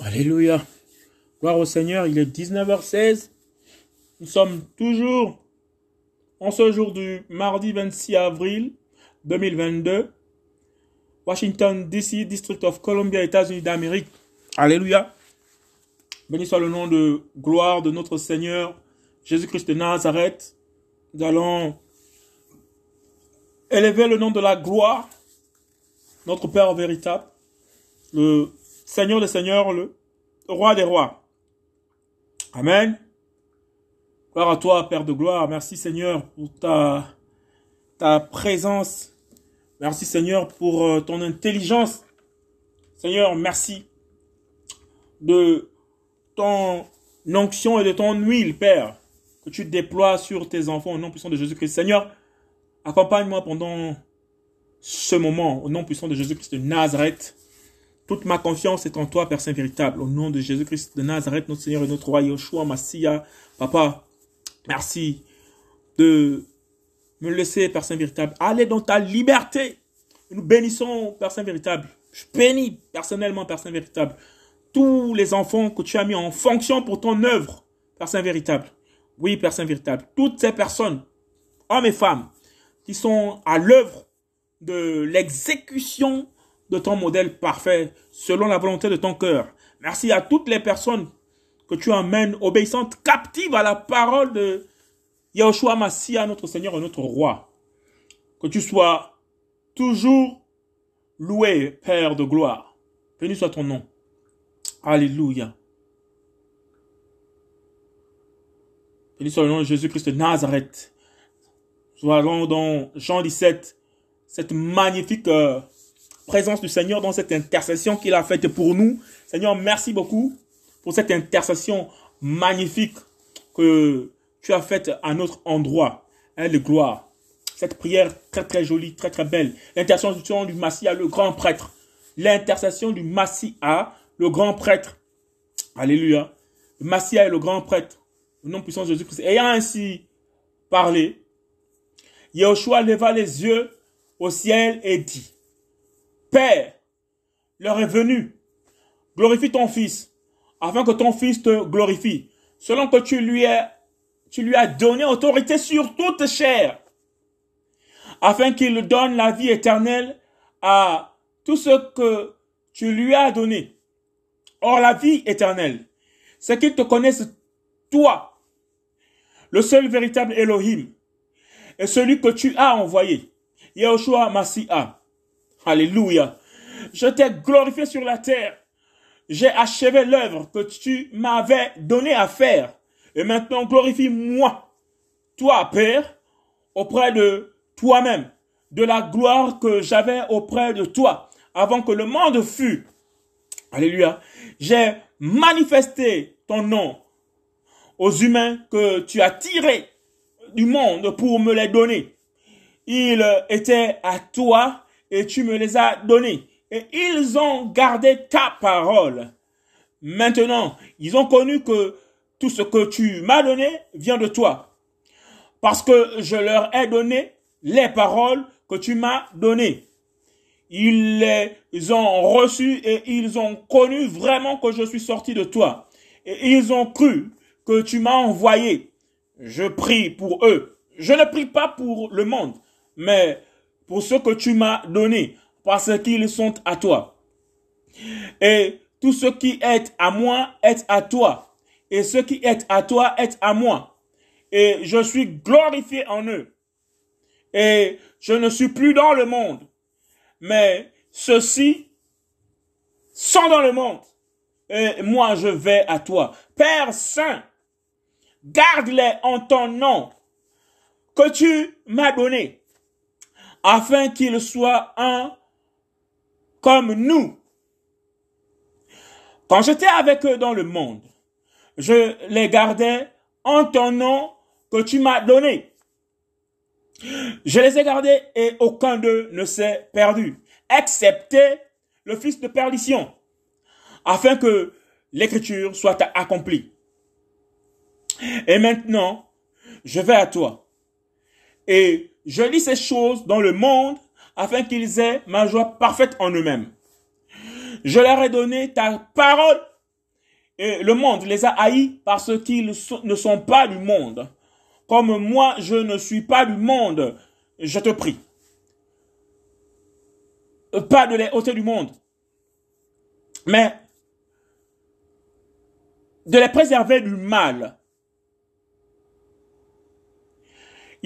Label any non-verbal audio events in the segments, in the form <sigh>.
Alléluia. Gloire au Seigneur, il est 19h16. Nous sommes toujours en ce jour du mardi 26 avril 2022. Washington, D.C., District of Columbia, États-Unis d'Amérique. Alléluia. Béni soit le nom de gloire de notre Seigneur Jésus-Christ de Nazareth. Nous allons élever le nom de la gloire, notre Père véritable, le Seigneur des Seigneurs, le Roi des Rois. Amen. Gloire à toi, Père de gloire. Merci, Seigneur, pour ta, présence. Merci, Seigneur, pour euh, ton intelligence. Seigneur, merci de ton onction et de ton huile, Père, que tu déploies sur tes enfants au nom puissant de Jésus-Christ. Seigneur, accompagne-moi pendant ce moment au nom puissant de Jésus-Christ de Nazareth. Toute ma confiance est en toi, Père Saint véritable, au nom de Jésus-Christ de Nazareth, notre Seigneur et notre Roi, Yoshua, Massia. Papa, merci de me laisser, Père Saint véritable, aller dans ta liberté. Nous bénissons, Père Saint véritable. Je bénis personnellement, Père Saint véritable, tous les enfants que tu as mis en fonction pour ton œuvre, Père Saint véritable. Oui, Père Saint véritable. Toutes ces personnes, hommes et femmes, qui sont à l'œuvre de l'exécution de ton modèle parfait selon la volonté de ton cœur. Merci à toutes les personnes que tu emmènes obéissantes, captives à la parole de Yahushua Massia, notre Seigneur et notre Roi. Que tu sois toujours loué, Père de gloire. Béni soit ton nom. Alléluia. Béni soit le nom de Jésus-Christ de Nazareth. Nous allons dans Jean 17, cette magnifique euh, présence du Seigneur dans cette intercession qu'il a faite pour nous. Seigneur, merci beaucoup pour cette intercession magnifique que tu as faite à notre endroit. Hein, de gloire. Cette prière très très jolie, très très belle. L'intercession du Massia, le grand prêtre. L'intercession du Massia, le grand prêtre. Alléluia. Le Massia est le grand prêtre. Au nom puissant de Jésus-Christ. Ayant ainsi parlé, Yahushua leva les yeux au ciel et dit, Père, l'heure est venue, glorifie ton Fils, afin que ton Fils te glorifie, selon que tu lui as, tu lui as donné autorité sur toute chair, afin qu'il donne la vie éternelle à tout ce que tu lui as donné. Or, la vie éternelle, c'est qu'il te connaisse, toi, le seul véritable Elohim, et celui que tu as envoyé, Yahushua Mashiach. Alléluia. Je t'ai glorifié sur la terre. J'ai achevé l'œuvre que tu m'avais donné à faire. Et maintenant, glorifie-moi, toi, Père, auprès de toi-même, de la gloire que j'avais auprès de toi, avant que le monde fût. Alléluia. J'ai manifesté ton nom aux humains que tu as tirés du monde pour me les donner. Ils étaient à toi et tu me les as donnés. Et ils ont gardé ta parole. Maintenant, ils ont connu que tout ce que tu m'as donné vient de toi. Parce que je leur ai donné les paroles que tu m'as données. Ils les ont reçues et ils ont connu vraiment que je suis sorti de toi. Et ils ont cru que tu m'as envoyé. Je prie pour eux. Je ne prie pas pour le monde, mais pour ce que tu m'as donné, parce qu'ils sont à toi. Et tout ce qui est à moi est à toi. Et ce qui est à toi est à moi. Et je suis glorifié en eux. Et je ne suis plus dans le monde. Mais ceux-ci sont dans le monde. Et moi, je vais à toi. Père Saint, garde-les en ton nom que tu m'as donné, afin qu'ils soient un comme nous. Quand j'étais avec eux dans le monde, je les gardais en ton nom que tu m'as donné. Je les ai gardés et aucun d'eux ne s'est perdu, excepté le fils de perdition, afin que l'écriture soit accomplie. Et maintenant, je vais à toi. Et je lis ces choses dans le monde afin qu'ils aient ma joie parfaite en eux-mêmes. Je leur ai donné ta parole et le monde les a haïs parce qu'ils ne sont pas du monde. Comme moi, je ne suis pas du monde, je te prie. Pas de les ôter du monde, mais de les préserver du mal.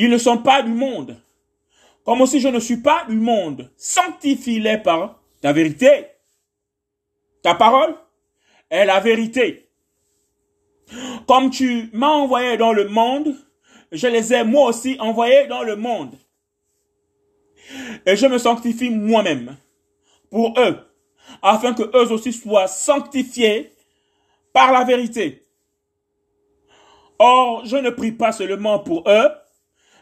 Ils ne sont pas du monde. Comme aussi je ne suis pas du monde. Sanctifie-les par ta vérité. Ta parole est la vérité. Comme tu m'as envoyé dans le monde, je les ai moi aussi envoyés dans le monde. Et je me sanctifie moi-même pour eux, afin que eux aussi soient sanctifiés par la vérité. Or, je ne prie pas seulement pour eux,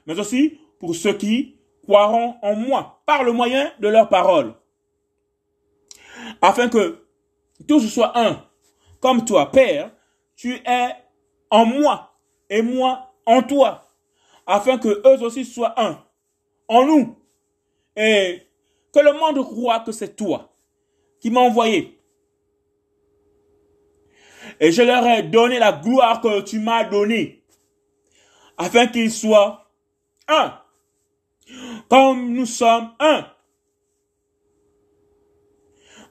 mais aussi pour ceux qui croiront en moi par le moyen de leur parole, afin que tous soient un, comme toi, Père, tu es en moi et moi en toi, afin que eux aussi soient un, en nous, et que le monde croit que c'est toi qui m'as envoyé. Et je leur ai donné la gloire que tu m'as donnée, afin qu'ils soient comme nous sommes un.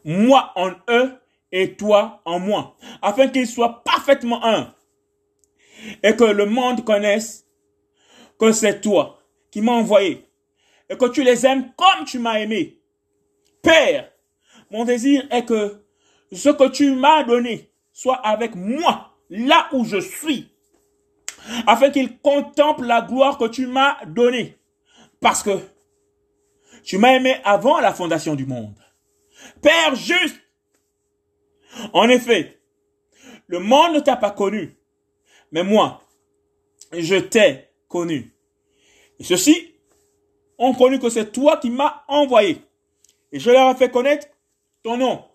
Moi en eux et toi en moi, afin qu'ils soient parfaitement un. Et que le monde connaisse que c'est toi qui m'as envoyé et que tu les aimes comme tu m'as aimé. Père, mon désir est que ce que tu m'as donné soit avec moi là où je suis, afin qu'ils contemplent la gloire que tu m'as donnée. Parce que tu m'as aimé avant la fondation du monde. Père juste, en effet, le monde ne t'a pas connu, mais moi, je t'ai connu. Et ceux-ci ont connu que c'est toi qui m'as envoyé. Et je leur ai fait connaître ton nom.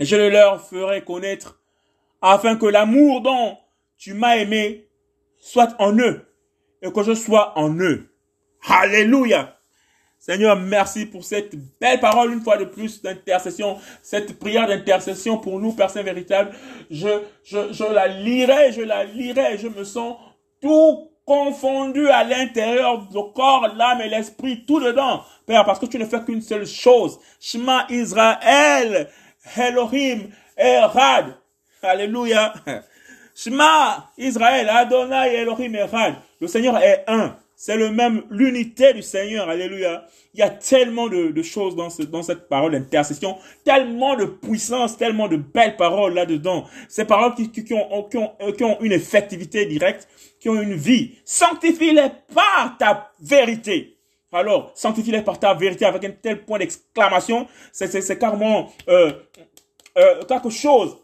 Et je le leur ferai connaître afin que l'amour dont tu m'as aimé soit en eux et que je sois en eux. Alléluia. Seigneur, merci pour cette belle parole, une fois de plus, d'intercession, cette prière d'intercession pour nous, personnes véritables. Je, je, je la lirai, je la lirai, je me sens tout confondu à l'intérieur du corps, l'âme et l'esprit, tout dedans. Père, parce que tu ne fais qu'une seule chose. Shema Israël, Elohim, Erad. Alléluia. Shema Israël, Adonai, Elohim, Erad. Le Seigneur est un. C'est le même, l'unité du Seigneur. Alléluia. Il y a tellement de, choses dans, ce, dans cette parole d'intercession, tellement de puissance, tellement de belles paroles là-dedans. Ces paroles qui, qui, ont, qui, ont, qui ont une effectivité directe, qui ont une vie. Sanctifie-les par ta vérité. Alors, sanctifie-les par ta vérité avec un tel point d'exclamation. C'est carrément euh, euh, quelque chose.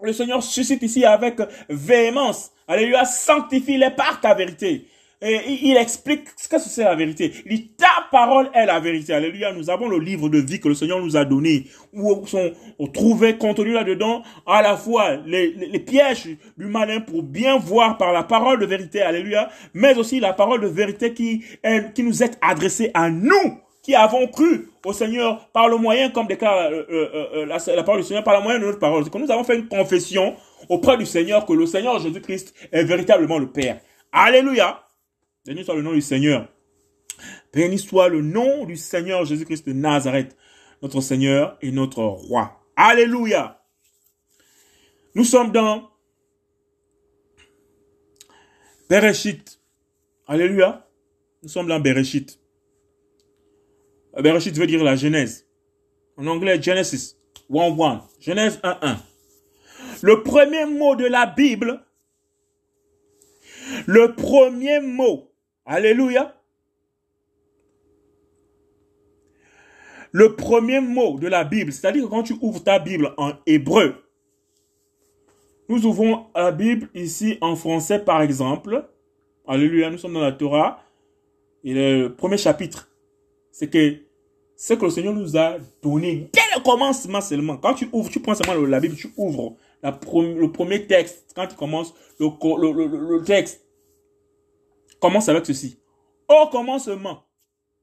Le Seigneur suscite ici avec véhémence. Alléluia, sanctifie-les par ta vérité. Et il explique ce que c'est la vérité. Ta parole est la vérité. Alléluia. Nous avons le livre de vie que le Seigneur nous a donné, où sont trouvés contenus là-dedans à la fois les, les, pièges du malin pour bien voir par la parole de vérité. Alléluia. Mais aussi la parole de vérité qui, qui nous est adressée à nous qui avons cru au Seigneur par le moyen, comme déclare euh, euh, euh, la, parole du Seigneur, par le moyen de notre parole. C'est que nous avons fait une confession auprès du Seigneur que le Seigneur Jésus-Christ est véritablement le Père. Alléluia. Béni soit le nom du Seigneur. Béni soit le nom du Seigneur Jésus-Christ de Nazareth, notre Seigneur et notre Roi. Alléluia. Nous sommes dans Bereshit. Alléluia. Nous sommes dans Bereshit. Bereshit veut dire la Genèse. En anglais, Genesis 1-1. Genèse 1-1. Le premier mot de la Bible, le premier mot Alléluia. Le premier mot de la Bible, c'est-à-dire quand tu ouvres ta Bible en hébreu, nous ouvrons la Bible ici en français par exemple. Alléluia, nous sommes dans la Torah. Et le premier chapitre, c'est que ce que le Seigneur nous a donné dès le commencement seulement. Quand tu ouvres, tu prends seulement la Bible, tu ouvres le premier texte. Quand tu commences le, le texte, commence avec ceci. Au commencement.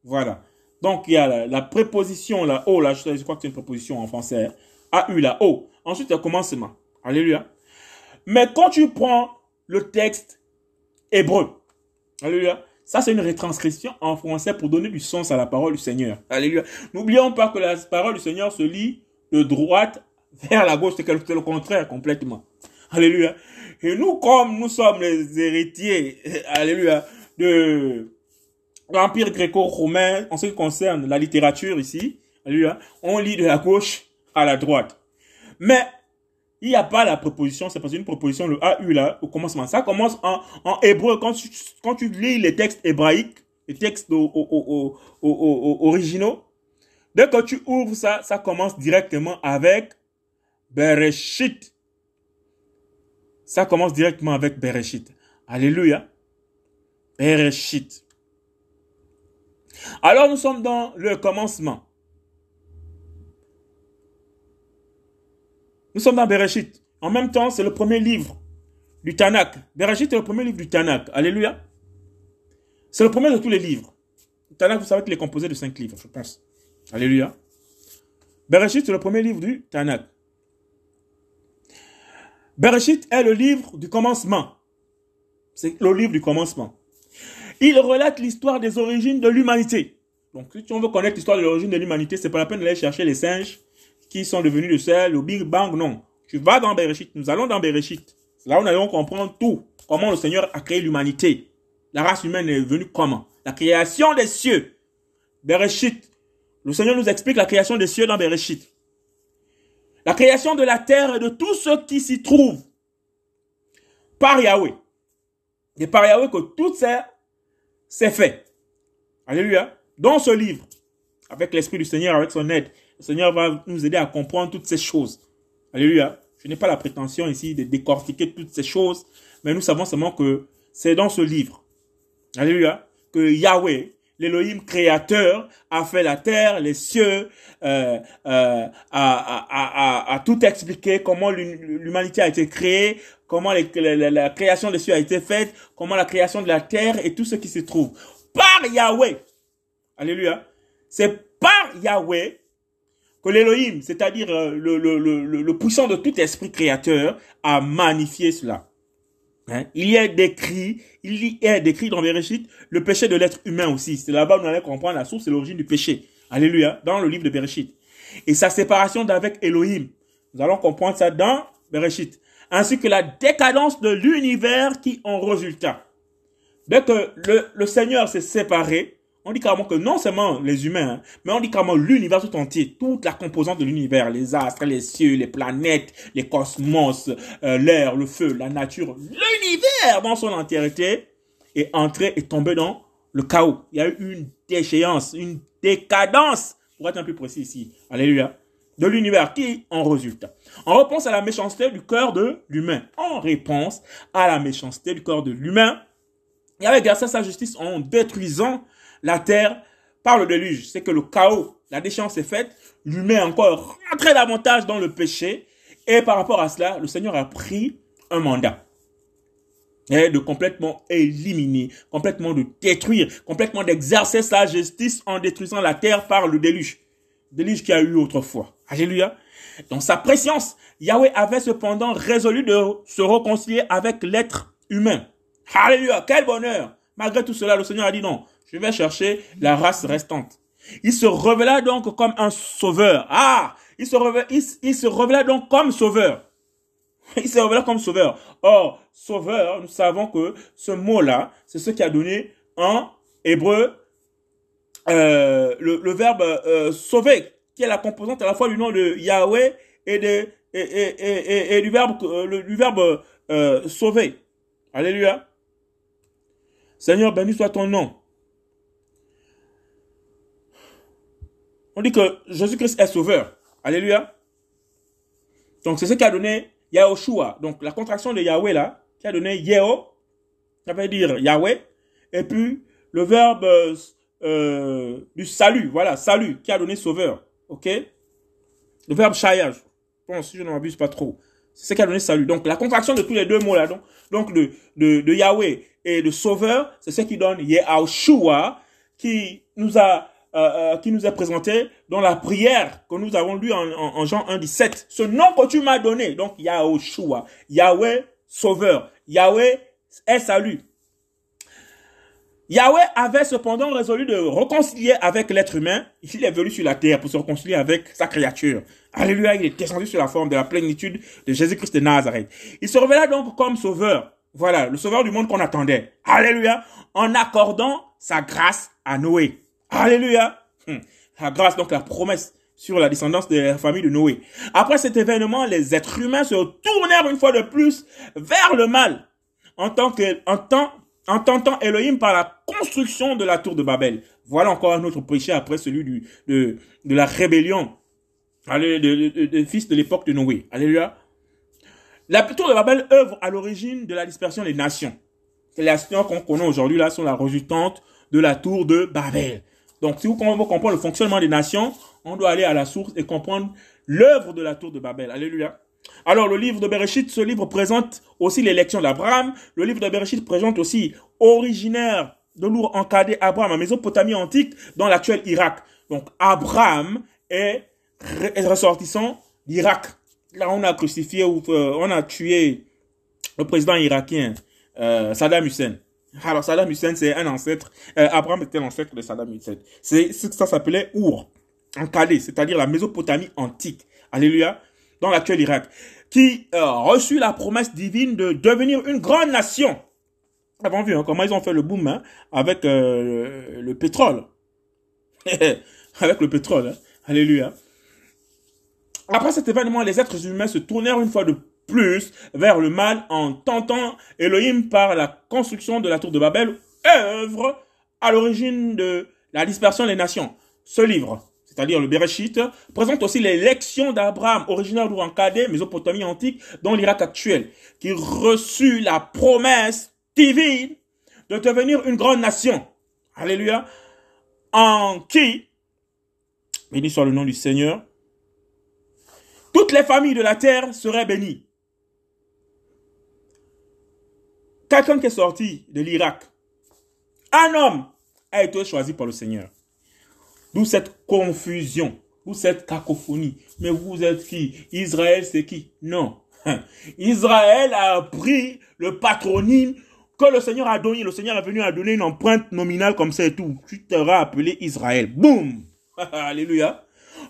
Voilà. Donc, il y a la, préposition, la O, là, je crois que c'est une préposition en français. A, U, la O. Ensuite, le commencement. Alléluia. Mais quand tu prends le texte hébreu, Alléluia, ça c'est une retranscription en français pour donner du sens à la parole du Seigneur. Alléluia. N'oublions pas que la parole du Seigneur se lit de droite vers la gauche, c'est le contraire complètement. Alléluia. Et nous, comme nous sommes les héritiers, alléluia, de l'Empire gréco-romain en ce qui concerne la littérature ici, alléluia, on lit de la gauche à la droite. Mais il n'y a pas la proposition, c'est parce une proposition, le AU là, au commencement. Ça commence en, en hébreu. Quand tu, quand tu lis les textes hébraïques, les textes originaux, dès que tu ouvres ça, ça commence directement avec Bereshit. Ça commence directement avec Bereshit. Alléluia. Bereshit. Alors nous sommes dans le commencement. Nous sommes dans Bereshit. En même temps, c'est le premier livre du Tanakh. Bereshit est le premier livre du Tanakh. Alléluia. C'est le premier de tous les livres. Le Tanakh, vous savez qu'il est composé de cinq livres, je pense. Alléluia. Bereshit, c'est le premier livre du Tanakh. Bereshit est le livre du commencement. C'est le livre du commencement. Il relate l'histoire des origines de l'humanité. Donc, si on veut connaître l'histoire de l'origine de l'humanité, c'est pas la peine d'aller chercher les singes qui sont devenus le sel, au Big Bang, non. Tu vas dans Bereshit. Nous allons dans Bereshit. Là où nous allons comprendre tout. Comment le Seigneur a créé l'humanité. La race humaine est venue comment? La création des cieux. Bereshit. Le Seigneur nous explique la création des cieux dans Bereshit. La création de la terre et de tout ce qui s'y trouve par Yahweh. Et par Yahweh que tout ça c'est fait. Alléluia. Dans ce livre, avec l'Esprit du Seigneur, avec son aide, le Seigneur va nous aider à comprendre toutes ces choses. Alléluia. Je n'ai pas la prétention ici de décortiquer toutes ces choses, mais nous savons seulement que c'est dans ce livre. Alléluia. Que Yahweh l'Élohim créateur a fait la terre, les cieux, euh, euh, a, tout expliqué, comment l'humanité a été créée, comment la, création des cieux a été faite, comment la création de la terre et tout ce qui se trouve. Par Yahweh. Alléluia. C'est par Yahweh que l'Élohim, c'est-à-dire euh, le, le, le puissant de tout esprit créateur, a magnifié cela. Hein? Il y a décrit, il y a décrit dans Bereshit le péché de l'être humain aussi. C'est là-bas où nous allons comprendre la source et l'origine du péché. Alléluia. Dans le livre de Bereshit. Et sa séparation d'avec Elohim. Nous allons comprendre ça dans Bereshit. Ainsi que la décadence de l'univers qui en résulta. Dès que le, le Seigneur s'est séparé, on dit carrément que non seulement les humains, hein, mais on dit carrément l'univers tout entier, toute la composante de l'univers, les astres, les cieux, les planètes, les cosmos, euh, l'air, le feu, la nature, l'univers dans son entièreté est entré et tombé dans le chaos. Il y a eu une déchéance, une décadence, pour être un peu précis ici. Alléluia. De l'univers qui en résulte. En réponse à la méchanceté du cœur de l'humain. En réponse à la méchanceté du cœur de l'humain. Il avait exercé sa justice en détruisant la terre par le déluge. C'est que le chaos, la déchéance est faite, l'humain est encore rentré davantage dans le péché. Et par rapport à cela, le Seigneur a pris un mandat. Et de complètement éliminer, complètement de détruire, complètement d'exercer sa justice en détruisant la terre par le déluge. Déluge qu'il a eu autrefois. Alléluia. Dans sa préscience, Yahweh avait cependant résolu de se réconcilier avec l'être humain. Alléluia. Quel bonheur. Malgré tout cela, le Seigneur a dit non. Je vais chercher la race restante. Il se révéla donc comme un sauveur. Ah, il se révéla, il, se révéla donc comme sauveur. <laughs> Il se révéla comme sauveur. Or, sauveur, nous savons que ce mot-là, c'est ce qui a donné en hébreu euh, le, verbe euh, sauver, qui est la composante à la fois du nom de Yahweh et, du verbe, euh, du verbe sauver. Alléluia. Seigneur, béni soit ton nom. On dit que Jésus-Christ est sauveur. Alléluia. Donc c'est ce qui a donné Yahushua. Donc la contraction de Yahweh là, qui a donné Yeho, ça veut dire Yahweh. Et puis le verbe euh, du salut, voilà, salut, qui a donné sauveur. Ok? Le verbe shayaj. Bon, si je ne m'abuse pas trop. C'est ce qui a donné salut. Donc la contraction de tous les deux mots là, donc, donc de, de, Yahweh et de sauveur, c'est ce qui donne Yehoshua, qui nous a qui nous est présenté dans la prière que nous avons lu en, en, Jean 1, 17. Ce nom que tu m'as donné, donc Yahushua, Yahweh sauveur, Yahweh est salut. Yahweh avait cependant résolu de réconcilier avec l'être humain. Il est venu sur la terre pour se réconcilier avec sa créature. Alléluia, il est descendu sur la forme de la plénitude de Jésus-Christ de Nazareth. Il se révéla donc comme sauveur. Voilà, le sauveur du monde qu'on attendait. Alléluia, en accordant sa grâce à Noé. Alléluia. Hum. La grâce, donc la promesse sur la descendance de la famille de Noé. Après cet événement, les êtres humains se tournèrent une fois de plus vers le mal en tentant Elohim par la construction de la tour de Babel. Voilà encore un autre péché après celui de la rébellion des fils de l'époque de Noé. Alléluia. La tour de Babel œuvre à l'origine de la dispersion des nations. Les nations qu'on connaît aujourd'hui là sont la résultante de la tour de Babel. Donc si vous comprendre le fonctionnement des nations, on doit aller à la source et comprendre l'œuvre de la tour de Babel. Alléluia. Alors le livre de Bereshit, ce livre présente aussi l'élection d'Abraham. Le livre de Bereshit présente aussi originaire de lourd encadré Abraham en Mésopotamie antique dans l'actuel Irak. Donc Abraham est ressortissant d'Irak. Là on a crucifié ou euh, on a tué le président irakien euh, Saddam Hussein. Alors Saddam Hussein c'est un ancêtre, euh, Abraham était l'ancêtre de Saddam Hussein. C'est ça s'appelait Our, en c'est-à-dire la Mésopotamie antique. Alléluia dans l'actuel Irak, qui a reçu la promesse divine de devenir une grande nation. Vous avez vu hein, comment ils ont fait le boom hein, avec euh, le, pétrole. <laughs> avec le pétrole. Alléluia. Après cet événement, les êtres humains se tournèrent une fois de plus vers le mal en tentant Elohim par la construction de la tour de Babel, œuvre à l'origine de la dispersion des nations. Ce livre, c'est-à-dire le Bereshit, présente aussi l'élection d'Abraham, originaire d'Ourankade, Mésopotamie antique, dans l'Irak actuel, qui reçut la promesse divine de devenir une grande nation. Alléluia. En qui, béni soit le nom du Seigneur, toutes les familles de la terre seraient bénies. Quelqu'un qui est sorti de l'Irak, un homme a été choisi par le Seigneur. D'où cette confusion, d'où cette cacophonie. Mais vous êtes qui? Israël, c'est qui? Non. <laughs> Israël a pris le patronyme que le Seigneur a donné. Le Seigneur est venu à donner une empreinte nominale comme ça et tout. Tu seras appelé Israël. Boum <laughs> Alléluia.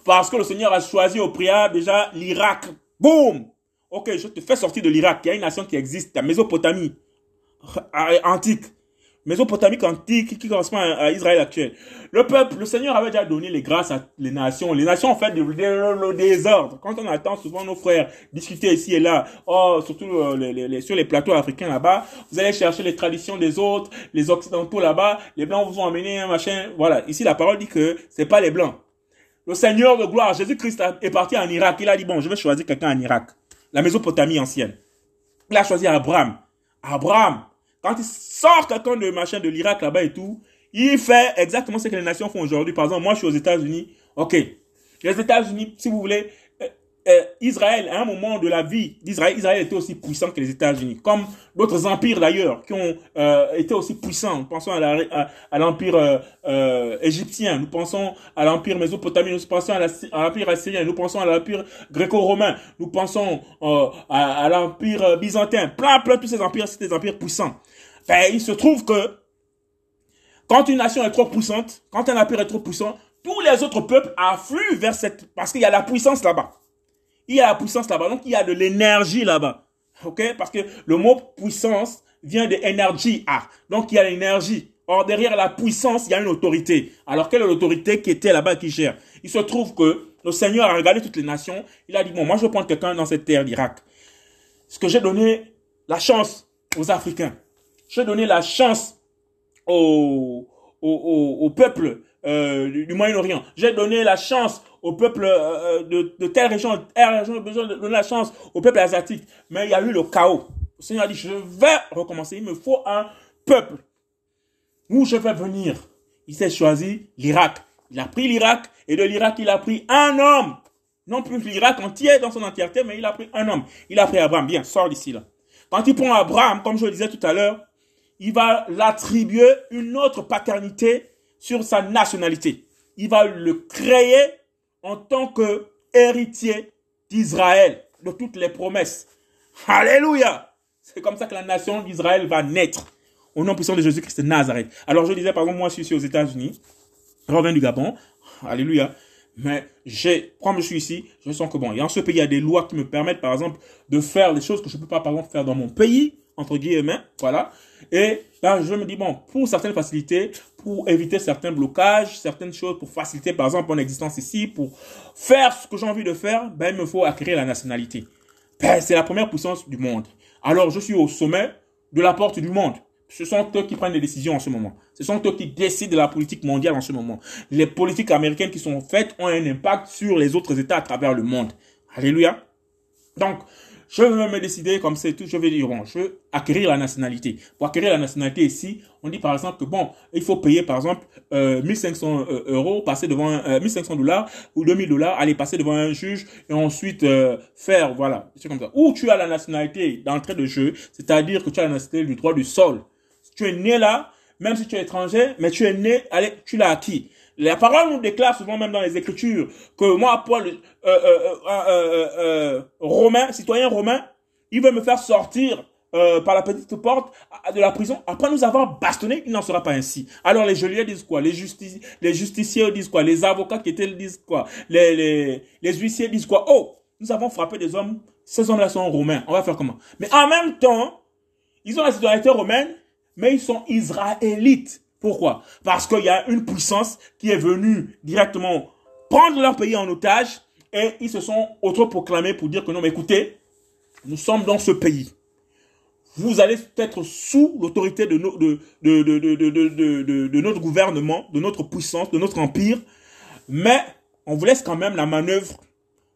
Parce que le Seigneur a choisi au préalable déjà l'Irak. Boum Ok, je te fais sortir de l'Irak. Il y a une nation qui existe, la Mésopotamie antique. Mésopotamie antique qui correspond à, Israël actuel. Le peuple, le Seigneur avait déjà donné les grâces à les nations. Les nations ont fait le désordre. Quand on attend souvent nos frères discuter ici et là, oh, surtout euh, sur les plateaux africains là-bas, vous allez chercher les traditions des autres, les occidentaux là-bas, les blancs vous ont amené un machin. Voilà, ici la parole dit que c'est pas les blancs. Le Seigneur de gloire, Jésus-Christ est parti en Irak. Il a dit bon, je vais choisir quelqu'un en Irak, la Mésopotamie ancienne. Il a choisi Abraham. Abraham, quand il sort quelqu'un de machin de l'Irak là-bas et tout, il fait exactement ce que les nations font aujourd'hui. Par exemple, moi je suis aux États-Unis. Ok. Les États-Unis, si vous voulez, euh, euh, Israël, à un moment de la vie d'Israël, Israël était aussi puissant que les États-Unis. Comme d'autres empires d'ailleurs, qui ont euh, été aussi puissants. Nous pensons à l'empire égyptien, nous pensons à l'empire mésopotamien, nous pensons à l'empire assyrien, nous pensons à l'empire gréco-romain, nous pensons à, à l'empire byzantin. Plein, plein, tous ces empires, c'est des empires puissants. Il se trouve que quand une nation est trop puissante, quand un empire est trop puissant, tous les autres peuples affluent vers cette... Parce qu'il y a la puissance là-bas. Il y a la puissance là-bas. Donc, il y a de l'énergie là-bas. OK? Parce que le mot puissance vient de énergie. Ah. Donc, il y a l'énergie. Or, derrière la puissance, il y a une autorité. Alors, quelle est l'autorité qui était là-bas qui gère? Il se trouve que le Seigneur a regardé toutes les nations. Il a dit, bon, moi, je vais prendre quelqu'un dans cette terre d'Irak. Ce que j'ai donné la chance aux Africains. Je vais donner la chance au, au, au, peuple euh, du, Moyen-Orient. J'ai donné la chance au peuple euh, de, de, telle région, telle région, besoin de donner la chance au peuple asiatique. Mais il y a eu le chaos. Le Seigneur a dit, je vais recommencer. Il me faut un peuple où je vais venir. Il s'est choisi l'Irak. Il a pris l'Irak et de l'Irak, il a pris un homme. Non plus l'Irak entier dans son entièreté, mais il a pris un homme. Il a pris Abraham. Bien, sors d'ici là. Quand il prend Abraham, comme je le disais tout à l'heure, il va l'attribuer une autre paternité sur sa nationalité. il va le créer en tant que héritier d'Israël, de toutes les promesses. Alléluia. C'est comme ça que la nation d'Israël va naître. Au nom puissant de Jésus-Christ de Nazareth. Alors je disais, par exemple, moi je suis aux États-Unis. Je reviens du Gabon. Alléluia. Mais j'ai, comme je suis ici, je sens que bon, a en ce pays, il y a des lois qui me permettent, par exemple, de faire des choses que je ne peux pas, par exemple, faire dans mon pays, entre guillemets, voilà. Et là, je me dis, bon, pour certaines facilités, pour éviter certains blocages, certaines choses, pour faciliter, par exemple, mon existence ici, pour faire ce que j'ai envie de faire, ben, il me faut acquérir la nationalité. Ben, c'est la première puissance du monde. Alors, je suis au sommet de la porte du monde. Ce sont eux qui prennent les décisions en ce moment. Ce sont eux qui décident de la politique mondiale en ce moment. Les politiques américaines qui sont faites ont un impact sur les autres États à travers le monde. Alléluia. Donc, je veux me décider comme c'est tout, je vais dire, bon, je veux acquérir la nationalité. Pour acquérir la nationalité ici, on dit par exemple que bon, il faut payer par exemple euh, 1500 euh, euros, passer devant un, 1500 euh, dollars ou 2000 dollars, aller passer devant un juge et ensuite euh, faire, voilà, c'est comme ça. Ou tu as la nationalité d'entrée de jeu, c'est-à-dire que tu as la nationalité du droit du sol. Tu es né là, même si tu es étranger, mais tu es né, allez, tu l'as acquis. La parole nous déclare souvent même dans les Écritures que moi, Paul, euh, euh, euh, euh romain, citoyen romain, il veut me faire sortir par la petite porte de la prison. Après nous avoir bastonné, il n'en sera pas ainsi. Alors les geôliers disent quoi? Les, les justiciers disent quoi? Les avocats qui étaient disent quoi? Les, les, les huissiers disent quoi? Oh, nous avons frappé des hommes, ces hommes-là sont romains. On va faire comment? Mais en même temps, ils ont la citoyenneté romaine, mais ils sont israélites. Pourquoi? Parce qu'il y a une puissance qui est venue directement prendre leur pays en otage et ils se sont autoproclamés pour dire que non, mais écoutez, nous sommes dans ce pays. Vous allez être sous l'autorité de, de, notre gouvernement, de notre puissance, de notre empire, mais on vous laisse quand même la manœuvre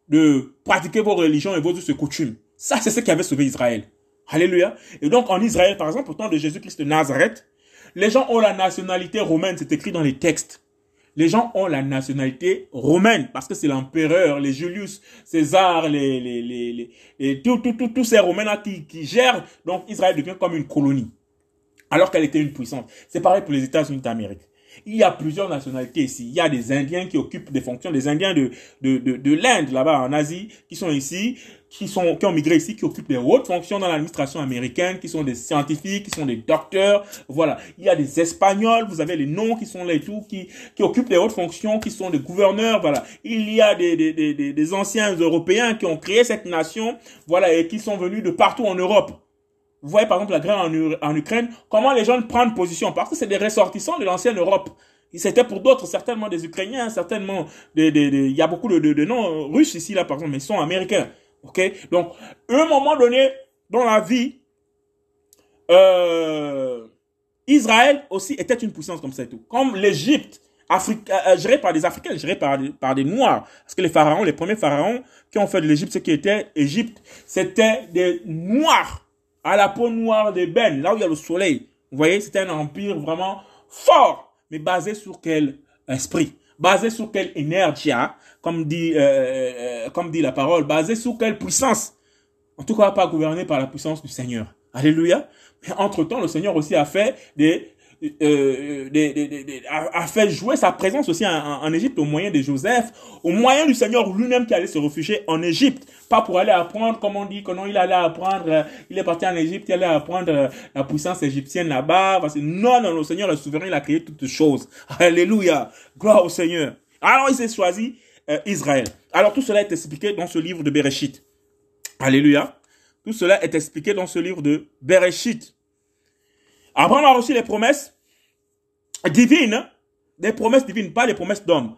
de pratiquer vos religions et vos us et coutumes. Ça, c'est ce qui avait sauvé Israël. Alléluia. Et donc, en Israël, par exemple, au temps de Jésus-Christ de Nazareth, les gens ont la nationalité romaine, c'est écrit dans les textes. Les gens ont la nationalité romaine parce que c'est l'empereur, les Julius César, les, les, les, les tous tout, ces Romains-là qui, qui gèrent. Donc Israël devient comme une colonie alors qu'elle était une puissance. C'est pareil pour les États-Unis d'Amérique. Il y a plusieurs nationalités ici. Il y a des Indiens qui occupent des fonctions, des Indiens de, de, de, de l'Inde, là-bas en Asie, qui sont ici qui sont qui ont migré ici, qui occupent des hautes fonctions dans l'administration américaine, qui sont des scientifiques, qui sont des docteurs. Voilà, il y a des Espagnols, vous avez les noms qui sont là et tout, qui qui occupent des hautes fonctions, qui sont des gouverneurs. Voilà, il y a des des des, des anciens Européens qui ont créé cette nation, voilà, et qui sont venus de partout en Europe. Vous voyez par exemple la guerre en, Ukraine, comment les gens prennent position? Parce que c'est des ressortissants de l'ancienne Europe. C'était pour d'autres, certainement des Ukrainiens, certainement des, des, des, il y a beaucoup de, de, noms russes ici, là, par exemple, mais ils sont américains. Ok? Donc, à un moment donné dans la vie, euh, Israël aussi était une puissance comme ça et tout. Comme l'Égypte, euh, gérée par des Africains, gérée par, par des Noirs. Parce que les pharaons, les premiers pharaons qui ont fait de l'Égypte ce qui était Égypte, c'était des Noirs, à la peau noire d'ébène, là où il y a le soleil. Vous voyez, c'était un empire vraiment fort, mais basé sur quel esprit? Basé sur quelle énergie comme dit, euh, euh, comme dit la parole, basé sur quelle puissance? En tout cas, pas gouverné par la puissance du Seigneur. Alléluia. Mais entre-temps, le Seigneur aussi a fait des, euh, des, a, fait jouer sa présence aussi en, Égypte au moyen de Joseph, au moyen du Seigneur lui-même qui allait se réfugier en Égypte, pas pour aller apprendre, comme on dit, que non, il allait apprendre, il est parti en Égypte, il allait apprendre la puissance égyptienne là-bas, non, non, le Seigneur est souverain, il a créé toutes choses. <laughs> Alléluia. Gloire au Seigneur. Alors il s'est choisi euh, Israël. Alors tout cela est expliqué dans ce livre de Bereshit. Alléluia. Tout cela est expliqué dans ce livre de Bereshit. Abraham a reçu les promesses divines, des promesses divines, pas les promesses d'hommes.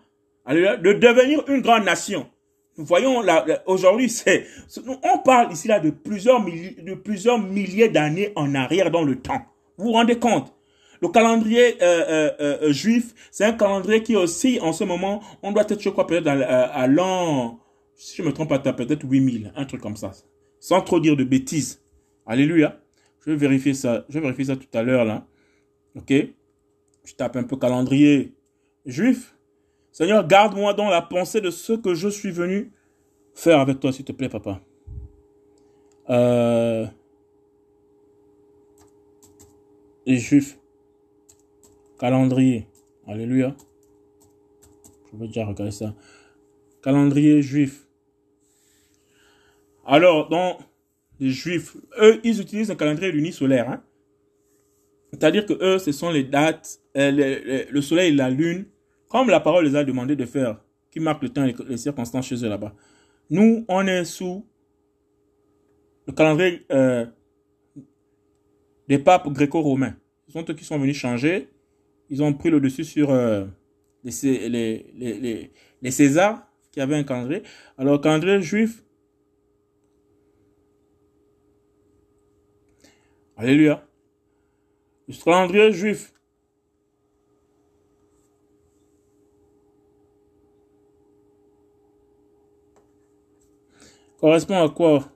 De devenir une grande nation. Nous voyons aujourd'hui, on parle ici là de plusieurs milliers, de plusieurs milliers d'années en arrière dans le temps. Vous vous rendez compte? Le calendrier euh, euh, euh, juif, c'est un calendrier qui aussi, en ce moment, on doit être, je crois, peut-être à, l'an, si je me trompe pas, peut-être 8000, un truc comme ça. Sans trop dire de bêtises. Alléluia. Je vais vérifier ça. Je vais vérifier ça tout à l'heure, là. Ok? Je tape un peu calendrier juif. Seigneur, garde-moi dans la pensée de ce que je suis venu faire avec toi, s'il te plaît, papa. Euh... Les juifs calendrier. Alléluia. Je vais déjà regarder ça. Calendrier juif. Alors, dans juifs, eux, ils utilisent un calendrier luni solaire. Hein? C'est-à-dire que eux, ce sont les dates, euh, le soleil et la lune, comme la parole les a demandé de faire, qui marquent le temps et les circonstances chez eux là-bas. Nous, on est sous le calendrier euh, des papes gréco-romains. Ce sont eux qui sont venus changer. Ils ont pris le dessus sur euh, les, les, les, les, Césars qui avaient un calendrier. Alors, le calendrier juif, Alléluia. Le calendrier juif. Correspond à quoi?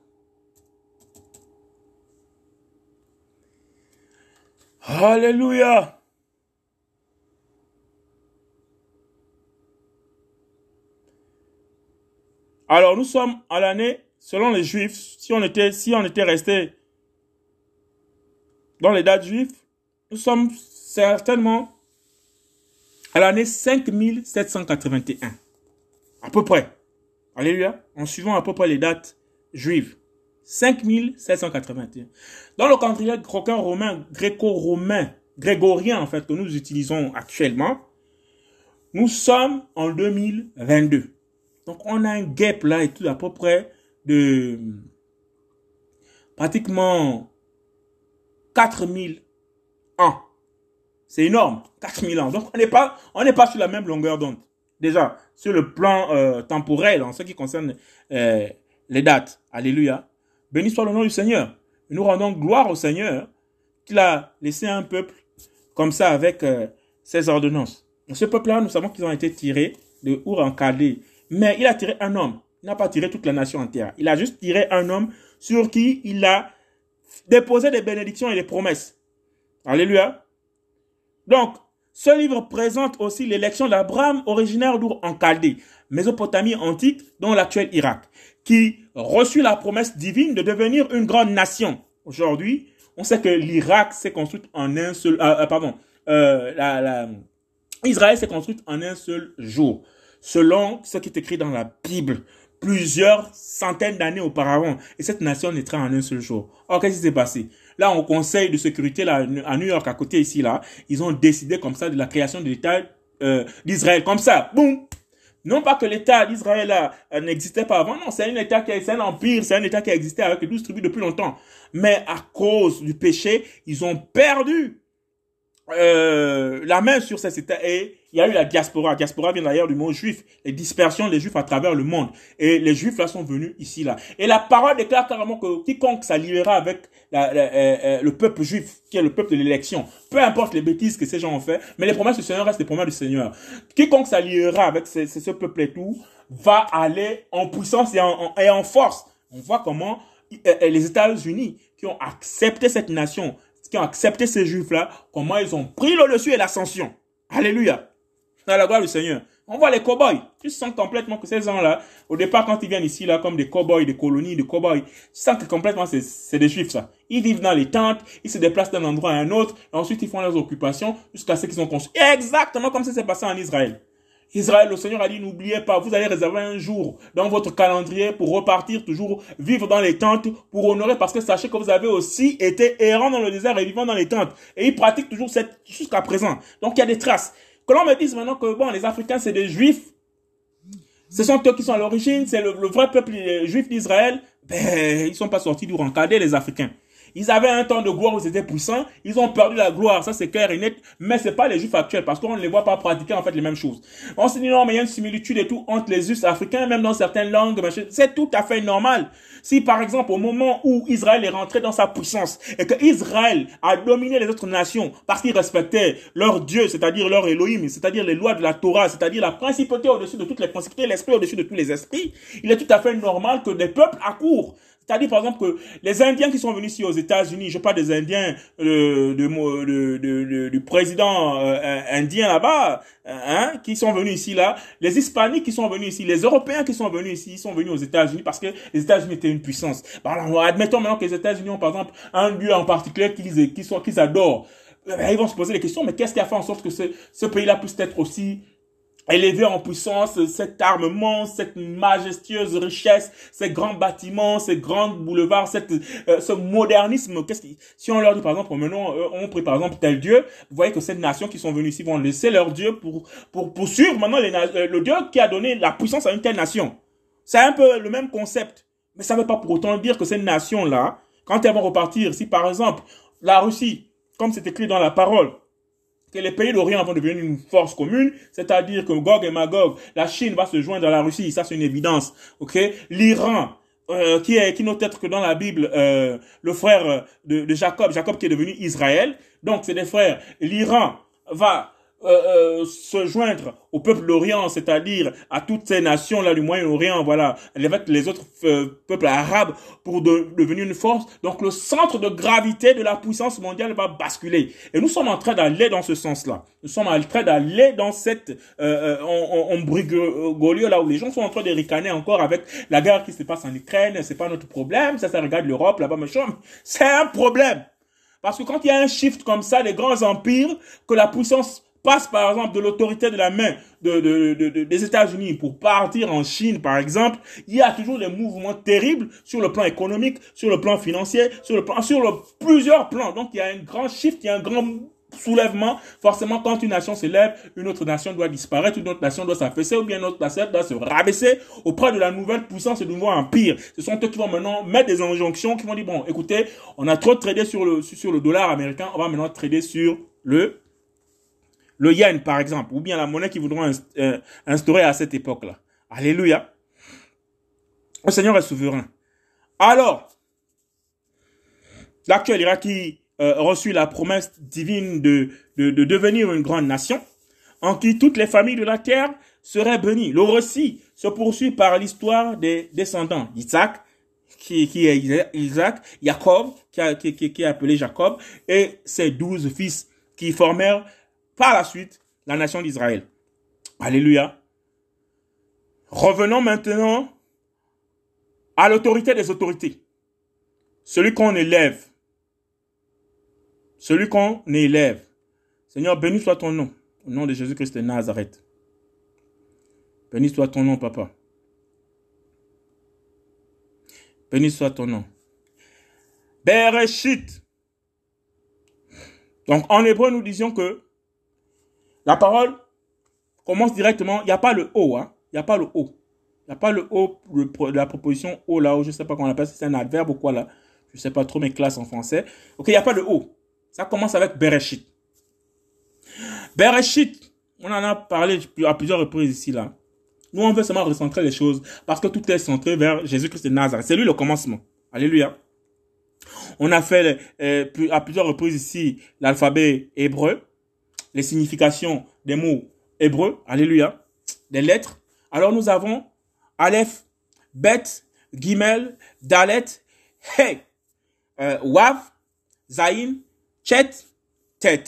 Alléluia. Alors nous sommes à l'année, selon les Juifs, si on était, si on était resté dans les dates juives, nous sommes certainement à l'année 5781. À peu près. Alléluia. En suivant à peu près les dates juives. 5781. Dans le calendrier romain, gréco-romain, grégorien en fait, que nous utilisons actuellement, nous sommes en 2022. Donc on a un gap là et tout à peu près de pratiquement 4000 ans. C'est énorme, 4000 ans. Donc on n'est pas, sur la même longueur d'onde. Déjà, sur le plan euh, temporel, en ce qui concerne euh, les dates. Alléluia. Béni soit le nom du Seigneur. nous rendons gloire au Seigneur qu'il a laissé un peuple comme ça avec euh, ses ordonnances. ce peuple-là, nous savons qu'ils ont été tirés de Our en Mais il a tiré un homme. Il n'a pas tiré toute la nation entière. Il a juste tiré un homme sur qui il a déposé des bénédictions et des promesses. Alléluia. Donc, ce livre présente aussi l'élection d'Abraham, originaire d'Our en Chaldée, Mésopotamie antique, dont l'actuel Irak, qui reçut la promesse divine de devenir une grande nation. Aujourd'hui, on sait que l'Irak s'est construit en un seul, euh, euh, pardon, euh, Israël s'est construite en un seul jour, selon ce qui est écrit dans la Bible plusieurs centaines d'années auparavant. Et cette nation naîtra en un seul jour. Or, qu'est-ce qui s'est passé? Là, au Conseil de sécurité là, à New York, à côté ici, là, ils ont décidé comme ça de la création de l'État euh, d'Israël. Comme ça, boum non pas que l'État d'Israël euh, n'existait pas avant, non, c'est un État qui c'est un empire, c'est un État qui a existé avec 12 tribus depuis longtemps. Mais à cause du péché, ils ont perdu euh, la main sur cet État et il y a eu la diaspora. La diaspora vient d'ailleurs du mot juif, les dispersions des juifs à travers le monde. Et les juifs là sont venus ici là. Et la parole déclare carrément que quiconque s'alliera avec euh, euh, le peuple juif, qui est le peuple de l'élection, peu importe les bêtises que ces gens ont fait, mais les promesses du Seigneur restent les promesses du Seigneur. Quiconque s'alliera avec ce, peuple et tout, va aller en puissance et en, et en force. On voit comment euh, les États-Unis qui ont accepté cette nation, qui ont accepté ces juifs-là, comment ils ont pris le dessus et l'ascension. Alléluia dans la gloire du Seigneur. On voit les cow-boys. Tu sens complètement que ces gens-là, au départ, quand ils viennent ici, là, comme des cow-boys, des colonies de cow-boys, tu sens que complètement, c'est des juifs, ça. Ils vivent dans les tentes, ils se déplacent d'un endroit à un autre, et ensuite ils font leurs occupations jusqu'à ce qu'ils ont construit. Exactement comme ça s'est passé en Israël. Israël, le Seigneur a dit, n'oubliez pas, vous allez réserver un jour dans votre calendrier pour repartir toujours vivre dans les tentes, pour honorer, parce que sachez que vous avez aussi été errant dans le désert et vivant dans les tentes. Et ils pratiquent toujours cette, jusqu'à présent. Donc il y a des traces. Que l'on me dise maintenant que bon, les Africains, c'est des Juifs. Ce sont eux qui sont à l'origine, c'est le, vrai peuple juif d'Israël. Ben, ils sont pas sortis du rencadé, les Africains. Ils avaient un temps de gloire où ils étaient puissants. Ils ont perdu la gloire. Ça, c'est clair et net. Mais c'est pas les juifs actuels parce qu'on ne les voit pas pratiquer, en fait, les mêmes choses. On se dit, non, mais il y a une similitude et tout entre les juifs africains, même dans certaines langues, C'est tout à fait normal. Si, par exemple, au moment où Israël est rentré dans sa puissance et que Israël a dominé les autres nations parce qu'ils respectaient leur Dieu, c'est-à-dire leur Elohim, c'est-à-dire les lois de la Torah, c'est-à-dire la principauté au-dessus de toutes les principautés, l'esprit au-dessus de tous les esprits, il est tout à fait normal que des peuples accourent c'est-à-dire, par exemple, que les Indiens qui sont venus ici aux États-Unis, je parle des Indiens euh, de, de, de, du président euh, indien là-bas, hein, qui sont venus ici là, les Hispaniques qui sont venus ici, les Européens qui sont venus ici, ils sont venus aux États-Unis parce que les États-Unis étaient une puissance. alors, admettons maintenant que les États-Unis ont, par exemple, un lieu en particulier qu'ils qu'ils adorent. Ben, ils vont se poser des questions, mais qu'est-ce qui a fait en sorte que ce, ce pays-là puisse être aussi élevé en puissance, cet armement, cette majestueuse richesse, ces grands bâtiments, ces grands boulevards, cette, euh, ce modernisme. Qu'est-ce qui, si on leur dit par exemple, maintenant, euh, on prie par exemple tel Dieu, vous voyez que ces nations qui sont venues ici vont laisser leur Dieu pour pour poursuivre maintenant les, euh, le Dieu qui a donné la puissance à une telle nation. C'est un peu le même concept, mais ça ne veut pas pour autant dire que ces nations-là, quand elles vont repartir, si par exemple la Russie, comme c'est écrit dans la parole, que les pays d'Orient vont devenir une force commune, c'est-à-dire que Gog et Magog, la Chine va se joindre à la Russie, ça c'est une évidence, ok? L'Iran, euh, qui est qui note être que dans la Bible euh, le frère de, de, Jacob, Jacob qui est devenu Israël, donc c'est des frères. L'Iran va euh, euh, se joindre au peuple d'Orient, c'est-à-dire à toutes ces nations là du Moyen-Orient, voilà, avec les autres euh, peuples arabes pour devenir une force. Donc le centre de gravité de la puissance mondiale va basculer. Et nous sommes en train d'aller dans ce sens-là. Nous sommes en train d'aller dans cette euh, on, on, là où les gens sont en train de ricaner encore avec la guerre qui se passe en Ukraine. C'est pas notre problème. Ça, ça regarde l'Europe là-bas, mais c'est un problème. Parce que quand il y a un shift comme ça, les grands empires, que la puissance passe par exemple de l'autorité de la main de, de, de, des États-Unis pour partir en Chine par exemple, il y a toujours des mouvements terribles sur le plan économique, sur le plan financier, sur le plan sur le, plusieurs plans. Donc il y a un grand shift, il y a un grand soulèvement. Forcément, quand une nation s'élève, une autre nation doit disparaître, une autre nation doit s'affaisser, ou bien une autre nation doit se rabaisser auprès de la nouvelle puissance et du nouveau empire. Ce sont eux qui vont maintenant mettre des injonctions, qui vont dire, bon, écoutez, on a trop tradé sur le, sur le dollar américain, on va maintenant trader sur le le yen par exemple, ou bien la monnaie qu'ils voudront euh, instaurer à cette époque-là. Alléluia. Le Seigneur est souverain. Alors, l'actuel Irak qui euh, reçut la promesse divine de, de, de, devenir une grande nation, en qui toutes les familles de la terre seraient bénies. Le récit se poursuit par l'histoire des descendants d'Isaac, qui, est Isaac, Jacob, qui, qui, qui est appelé Jacob, et ses douze fils qui formèrent par la suite la nation d'Israël. Alléluia. Revenons maintenant à l'autorité des autorités. Celui qu'on élève. Celui qu'on élève. Seigneur, béni soit ton nom. Au nom de Jésus-Christ de Nazareth. Béni soit ton nom, papa. Béni soit ton nom. Bereshit. Donc en hébreu, nous disions que la parole commence directement. Il n'y a pas le O. Hein. Il n'y a pas le O. Il n'y a pas le O de la proposition O là. Où je ne sais pas comment on appelle. C'est un adverbe ou quoi là. Je ne sais pas trop mes classes en français. Ok, il n'y a pas de O. Ça commence avec Bereshit. Bereshit. On en a parlé à plusieurs reprises ici là. Nous, on veut seulement recentrer les choses parce que tout est centré vers Jésus-Christ de Nazareth. C'est lui le commencement. Alléluia. On a fait euh, à plusieurs reprises ici l'alphabet hébreu les significations des mots hébreux, alléluia, des lettres. Alors nous avons Aleph, Bet, Gimel, Dalet, He, euh, Wav, Zain, Chet, Tet,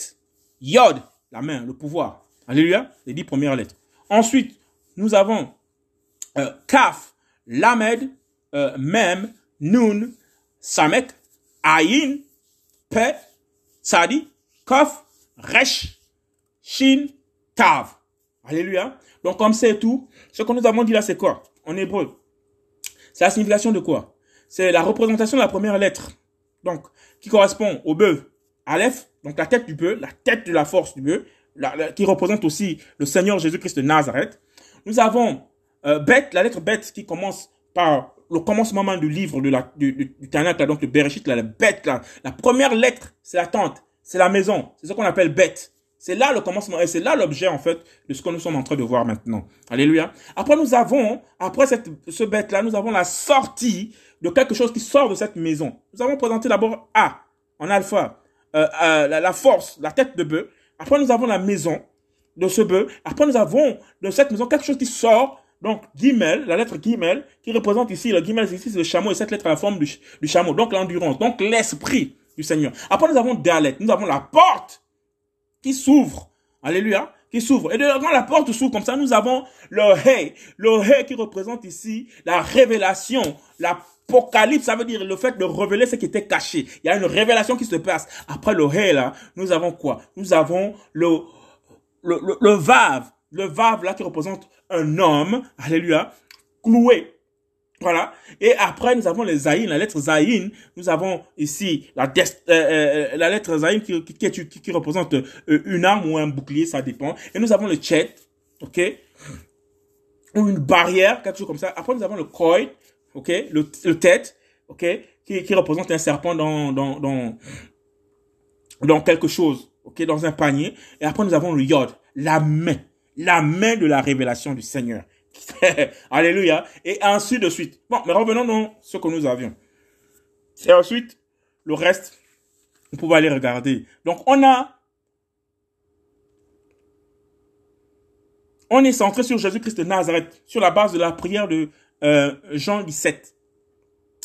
Yod, la main, le pouvoir. Alléluia, les dix premières lettres. Ensuite, nous avons euh, Kaf, Lamed, euh, Mem, Nun, Samek, Ayin, Pe, Sadi, Kof, Resh, Shin, Tav. Alléluia. Donc, comme c'est tout, ce que nous avons dit là, c'est quoi? En hébreu. C'est la signification de quoi? C'est la représentation de la première lettre. Donc, qui correspond au bœuf. Aleph, donc la tête du bœuf, la tête de la force du bœuf, qui représente aussi le Seigneur Jésus-Christ de Nazareth. Nous avons euh, la lettre Bet qui commence par le commencement même du livre de la, du, du donc le Bereshit, la. La première lettre, c'est la tente, c'est la maison. C'est ce qu'on appelle bête. C'est là le commencement et c'est là l'objet en fait de ce que nous sommes en train de voir maintenant. Alléluia. Après nous avons, après cette, ce bête là, nous avons la sortie de quelque chose qui sort de cette maison. Nous avons présenté d'abord A en alpha, euh, euh, la, force, la tête de bœuf. Après nous avons la maison de ce bœuf. Après nous avons de cette maison quelque chose qui sort. Donc Gimel, la lettre Gimel, qui représente ici, le Gimel ici c'est le chameau et cette lettre a la forme du, du chameau. Donc l'endurance, donc l'esprit du Seigneur. Après nous avons Dalet, nous avons la porte qui s'ouvre. Alléluia. Qui s'ouvre. Et quand la porte s'ouvre comme ça, nous avons le Hé. Le Hé qui représente ici la révélation, l'apocalypse. Ça veut dire le fait de révéler ce qui était caché. Il y a une révélation qui se passe. Après le Hé là, nous avons quoi? Nous avons le, le, le, Vav le Vav là qui représente un homme, alléluia, cloué. Voilà. Et après, nous avons les Zayin, la lettre Zayin. Nous avons ici la, euh, euh, lettre Zayin qui, qui, qui, représente euh, une arme ou un bouclier, ça dépend. Et nous avons le Chet, ok, ou une barrière, quelque chose comme ça. Après, nous avons le Koi, ok, le, le tête, ok, qui, qui représente un serpent dans, dans, dans, dans quelque chose, ok, dans un panier. Et après, nous avons le Yod, la main, la main de la révélation du Seigneur. <laughs> Alléluia. Et ainsi de suite. Bon, mais revenons dans ce que nous avions. Et ensuite, le reste, on pouvait aller regarder. Donc, on a... On est centré sur Jésus-Christ de Nazareth, sur la base de la prière de euh, Jean 17.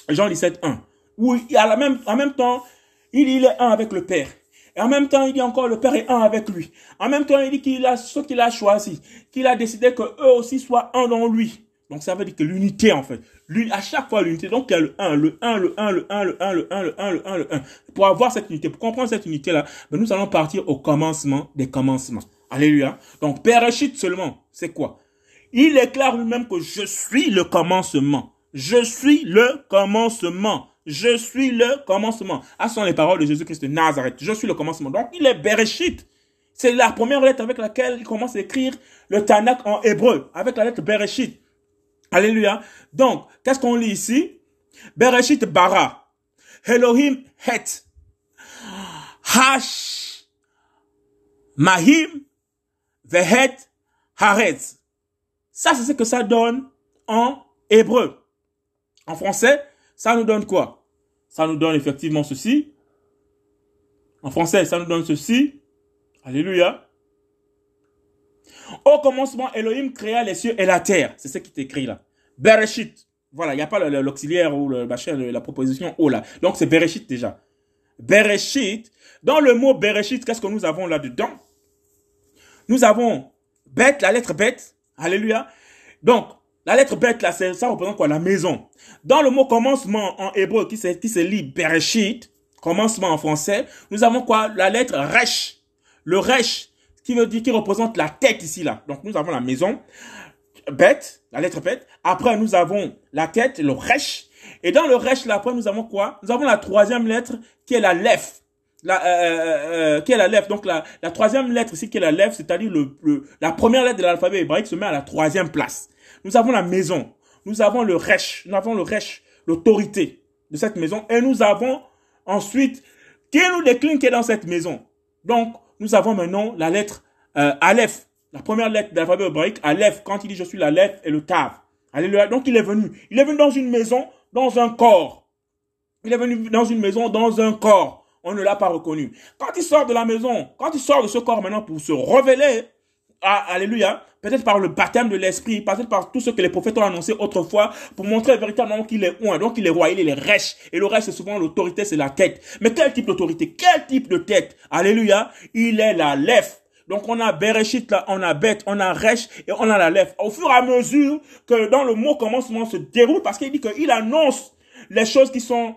Jean 17, 1. Où la même, en même temps, il, il est un avec le Père. Et en même temps, il dit encore, le Père est un avec lui. En même temps, il dit qu'il a ce qu'il a choisi, qu'il a décidé que eux aussi soient un dans lui. Donc ça veut dire que l'unité, en fait. À chaque fois, l'unité. Donc il y a le 1, le 1, le 1, le 1, le 1, le 1, le 1, le 1, le 1. Pour avoir cette unité, pour comprendre cette unité-là, ben, nous allons partir au commencement des commencements. Alléluia. Donc, Pérechit seulement, c'est quoi? Il déclare lui-même que je suis le commencement. Je suis le commencement. Je suis le commencement. Ah, ce sont les paroles de Jésus-Christ de Nazareth. Je suis le commencement. Donc, il est Bereshit. C'est la première lettre avec laquelle il commence à écrire le Tanakh en hébreu, avec la lettre Bereshit. Alléluia. Donc, qu'est-ce qu'on lit ici? Bereshit bara. Elohim het. Hash. Mahim. Vehet. Haretz. Ça, c'est ce que ça donne en hébreu. En français, ça nous donne quoi? Ça nous donne effectivement ceci. En français, ça nous donne ceci. Alléluia. Au commencement, Elohim créa les cieux et la terre. C'est ce qui est écrit là. Bereshit. Voilà, il n'y a pas l'auxiliaire ou le machin, la proposition O là. Donc c'est Bereshit déjà. Bereshit. Dans le mot Bereshit, qu'est-ce que nous avons là-dedans? Nous avons bête, la lettre bête. Alléluia. Donc, la lettre bête, là, ça représente quoi La maison. Dans le mot commencement en hébreu qui se, lit Bereshit, commencement en français, nous avons quoi? La lettre Resh. Le Resh, qui veut dire, qui représente la tête ici, là. Donc, nous avons la maison. Bête, la lettre bête. Après, nous avons la tête, le Resh. Et dans le Resh, là, après, nous avons quoi? Nous avons la troisième lettre qui est la Lef. La, euh, euh, euh, qui est la lettre. Donc, la, la troisième lettre ici qui est la Lef, c'est-à-dire le, le, la première lettre de l'alphabet hébraïque se met à la troisième place. Nous avons la maison. Nous avons le resh. Nous avons le resh, l'autorité de cette maison. Et nous avons ensuite, qui nous décline qui est dans cette maison. Donc, nous avons maintenant la lettre euh, Aleph. La première lettre de l'alphabet hébraïque, Aleph, quand il dit je suis l'Aleph et le Tav. Alléluia. Donc, il est venu. Il est venu dans une maison, dans un corps. Il est venu dans une maison, dans un corps. On ne l'a pas reconnu. Quand il sort de la maison, quand il sort de ce corps maintenant pour se révéler, ah, alléluia, peut-être par le baptême de l'esprit, peut-être par tout ce que les prophètes ont annoncé autrefois, pour montrer véritablement qu'il est oint, donc il est roi, il est rêche, et le reste c'est souvent l'autorité, c'est la tête. Mais quel type d'autorité? Quel type de tête? Alléluia, il est la lèvre. Donc on a Bereshit là, on a Beth, on a Resh et on a la lèvre. Au fur et à mesure que dans le mot commencement se déroule, parce qu'il dit qu'il annonce les choses qui sont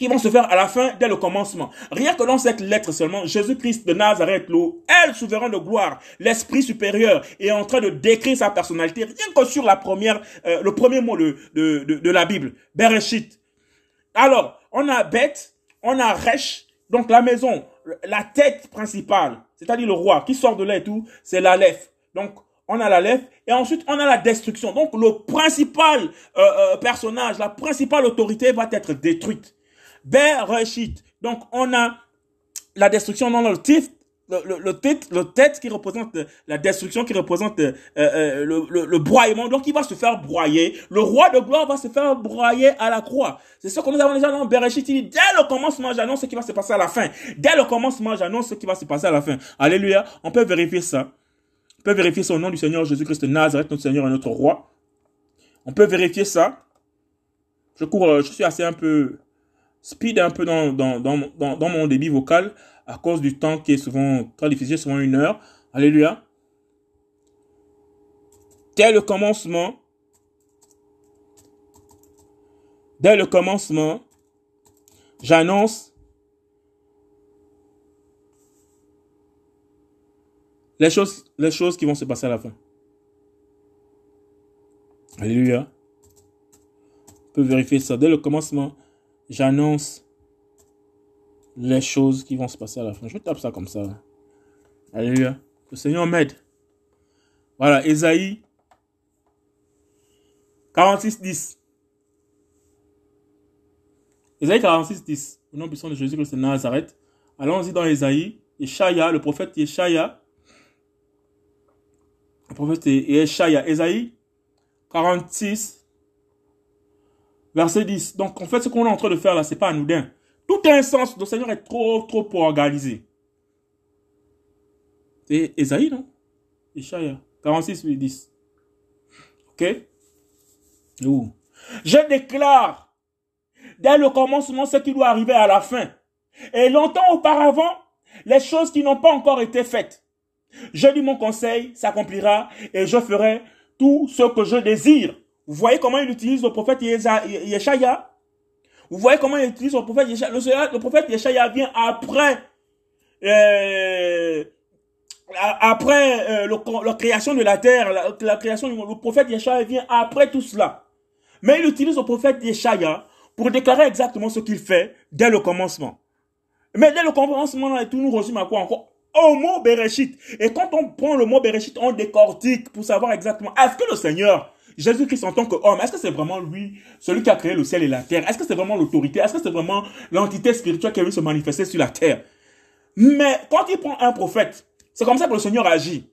qui vont se faire à la fin dès le commencement. Rien que dans cette lettre seulement, Jésus-Christ de Nazareth, le elle souverain de gloire, l'esprit supérieur, est en train de décrire sa personnalité, rien que sur la première, euh, le premier mot de, de, de, la Bible, Bereshit. Alors, on a Beth, on a Resh, donc la maison, la tête principale, c'est-à-dire le roi qui sort de là et tout, c'est l'Aleph. Donc, on a la lèvre et ensuite on a la destruction. Donc le principal euh, euh, personnage, la principale autorité va être détruite. Bereshit. Donc, on a la destruction dans le titre, le, le, tête, le tête qui représente la destruction, qui représente euh, euh, le, le, broyement. Donc, il va se faire broyer. Le roi de gloire va se faire broyer à la croix. C'est ce que nous avons déjà dans Bereshit. Il dit, dès le commencement, j'annonce ce qui va se passer à la fin. Dès le commencement, j'annonce ce qui va se passer à la fin. Alléluia. On peut vérifier ça. On peut vérifier ça au nom du Seigneur Jésus-Christ de Nazareth, notre Seigneur et notre roi. On peut vérifier ça. Je cours, euh, je suis assez un peu speed un peu dans, dans, dans, dans, mon débit vocal à cause du temps qui est souvent très difficile, souvent une heure. Alléluia. Dès le commencement, dès le commencement, j'annonce Les choses, les choses qui vont se passer à la fin. Alléluia. On peut vérifier ça. Dès le commencement, j'annonce les choses qui vont se passer à la fin. Je tape ça comme ça. Alléluia. Le Seigneur m'aide. Voilà, Esaïe 46, 10. Esaïe 46, 10. Au nom puissant de Jésus-Christ de Nazareth. Allons-y dans Esaïe. Le prophète Yeshaya. Le prophète Yeshaya. Esaïe 46, verset 10. Donc, en fait, ce qu'on est en train de faire là, c'est pas anodin. Tout un sens. Le Seigneur est trop, trop pour organiser. C'est Esaïe, non? Yeshaya. 46, 10. Ok? Je déclare dès le commencement ce qui doit arriver à la fin. Et longtemps auparavant, les choses qui n'ont pas encore été faites. Je dis mon conseil s'accomplira et je ferai tout ce que je désire. Vous voyez comment il utilise le prophète Yeshaya Vous voyez comment il utilise le prophète Yeshaya le, prophète Yeshaya vient après euh, après euh, la création de la terre, la, création le prophète Yeshaya vient après tout cela. Mais il utilise le prophète Yeshaya pour déclarer exactement ce qu'il fait dès le commencement. Mais dès le commencement, tout nous résume à quoi encore? Au mot Bereshit. Et quand on prend le mot Bereshit, on décortique pour savoir exactement, est-ce que le Seigneur, Jésus-Christ en tant qu'homme, est-ce que c'est vraiment lui, celui qui a créé le ciel et la terre? Est-ce que c'est vraiment l'autorité? Est-ce que c'est vraiment l'entité spirituelle qui a vu se manifester sur la terre? Mais quand il prend un prophète, c'est comme ça que le Seigneur agit.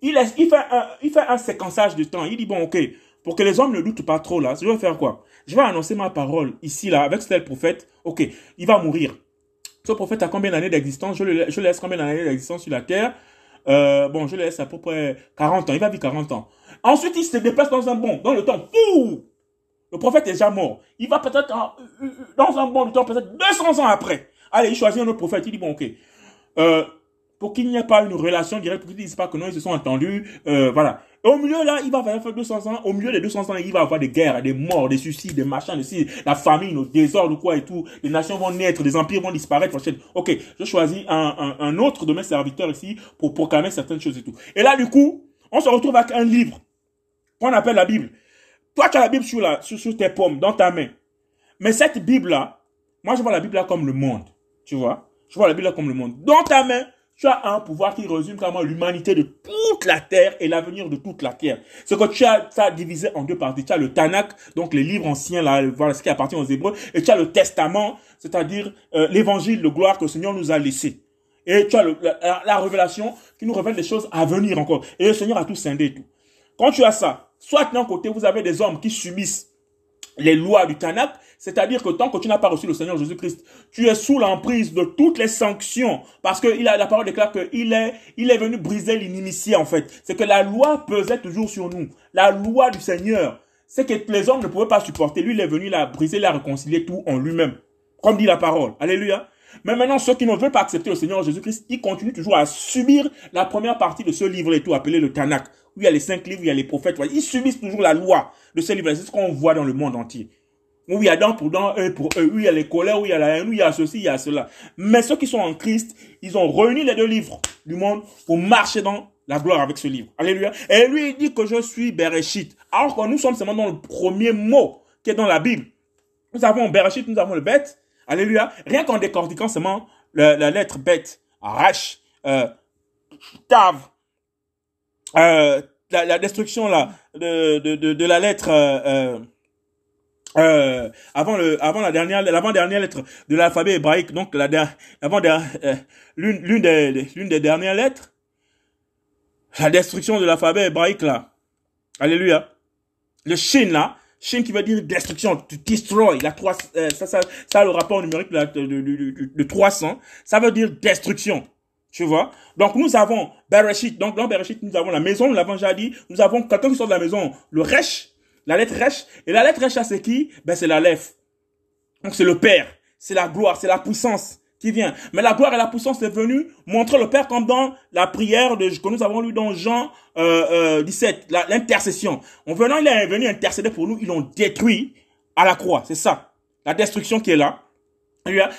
Il, fait un, séquençage de temps. Il dit, bon, ok, pour que les hommes ne doutent pas trop là, je vais faire quoi? Je vais annoncer ma parole ici, là, avec tel prophète. Ok, il va mourir. Ce prophète a combien d'années d'existence? Je, laisse combien d'années d'existence sur la terre? Euh, Bon, je laisse à peu près 40 ans. Il va vivre 40 ans. Ensuite, il se déplace dans un bon, dans le temps. Ouh le prophète est déjà mort. Il va peut-être euh, euh, dans un bon temps, peut-être 200 ans après. Allez, il choisit un autre prophète. Il dit, bon, ok. Euh, pour qu'il n'y ait pas une relation directe, pour qu'ils ne disent pas que non, ils se sont entendus, euh, voilà. Et au milieu, là, il va faire 200 ans, au milieu des 200 ans, il va avoir des guerres, des morts, des suicides, des machins, des, la famine, le désordre, quoi et tout. Les nations vont naître, les empires vont disparaître. Ok, je choisis un, un autre de mes serviteurs ici pour proclamer certaines choses et tout. Et là, du coup, on se retrouve avec un livre qu'on appelle la Bible. Toi, tu as la Bible sur, la, sur, tes pommes, dans ta main. Mais cette Bible-là, moi, je vois la Bible-là comme le monde. Tu vois? Je vois la Bible-là comme le monde. Dans ta main, tu as un pouvoir qui résume carrément l'humanité de toute la terre et l'avenir de toute la terre. Ce que tu as, ça divisé en deux parties. Tu as le Tanakh, donc les livres anciens, là, voilà ce qui appartient aux Hébreux, et tu as le Testament, c'est-à-dire euh, l'évangile de gloire que le Seigneur nous a laissé. Et tu as la, révélation qui nous révèle des choses à venir encore. Et le Seigneur a tout scindé et tout. Quand tu as ça, soit d'un côté, vous avez des hommes qui subissent les lois du Tanakh, c'est-à-dire que tant que tu n'as pas reçu le Seigneur Jésus-Christ, tu es sous l'emprise de toutes les sanctions. Parce que la parole déclare qu'il est, il est venu briser l'inimitié, en fait. C'est que la loi pesait toujours sur nous. La loi du Seigneur. C'est que les hommes ne pouvaient pas supporter. Lui, il est venu la briser, la réconcilier tout en lui-même. Comme dit la parole. Alléluia. Mais maintenant, ceux qui ne veulent pas accepter le Seigneur Jésus-Christ, ils continuent toujours à subir la première partie de ce livre et tout, appelé le Tanakh. Où il y a les cinq livres, où il y a les prophètes. Ils subissent toujours la loi de ce livre. C'est ce qu'on voit dans le monde entier où il y a dents pour dents, eux pour eux, où il y a les colères, où il y a la haine, où il y a ceci, il y a cela. Mais ceux qui sont en Christ, ils ont réuni les deux livres du monde pour marcher dans la gloire avec ce livre. Alléluia. Et lui, il dit que je suis Bereshit. Alors que nous sommes seulement dans le premier mot qui est dans la Bible. Nous avons Bereshit, nous avons le bête. Alléluia. Rien qu'en décortiquant seulement la, lettre bête, Rash, euh, Tav, euh, la, destruction là, de, de, de, la lettre... Euh, euh avant le avant la dernière l'avant dernière lettre de l'alphabet hébraïque donc la avant l'une l'une des l'une des dernières lettres la destruction de l'alphabet hébraïque là alléluia le shin là shin qui veut dire destruction to destroy. La 3 euh, ça, ça ça le rapport numérique de, de, de, de, 300 ça veut dire destruction. Tu vois? Donc nous avons Bereshit. Donc dans Bereshit nous avons la maison nous l'avons déjà dit. Nous avons quelqu'un qui sort de la maison le Resh la lettre Resh. Et la lettre Resh, c'est qui? Ben c'est la lèvre. Donc c'est le Père. C'est la gloire, c'est la puissance qui vient. Mais la gloire et la puissance est venue montrer le Père comme dans la prière de, que nous avons lu dans Jean euh, euh, 17, l'intercession. En venant, il est venu intercéder pour nous, ils l'ont détruit à la croix. C'est ça. La destruction qui est là.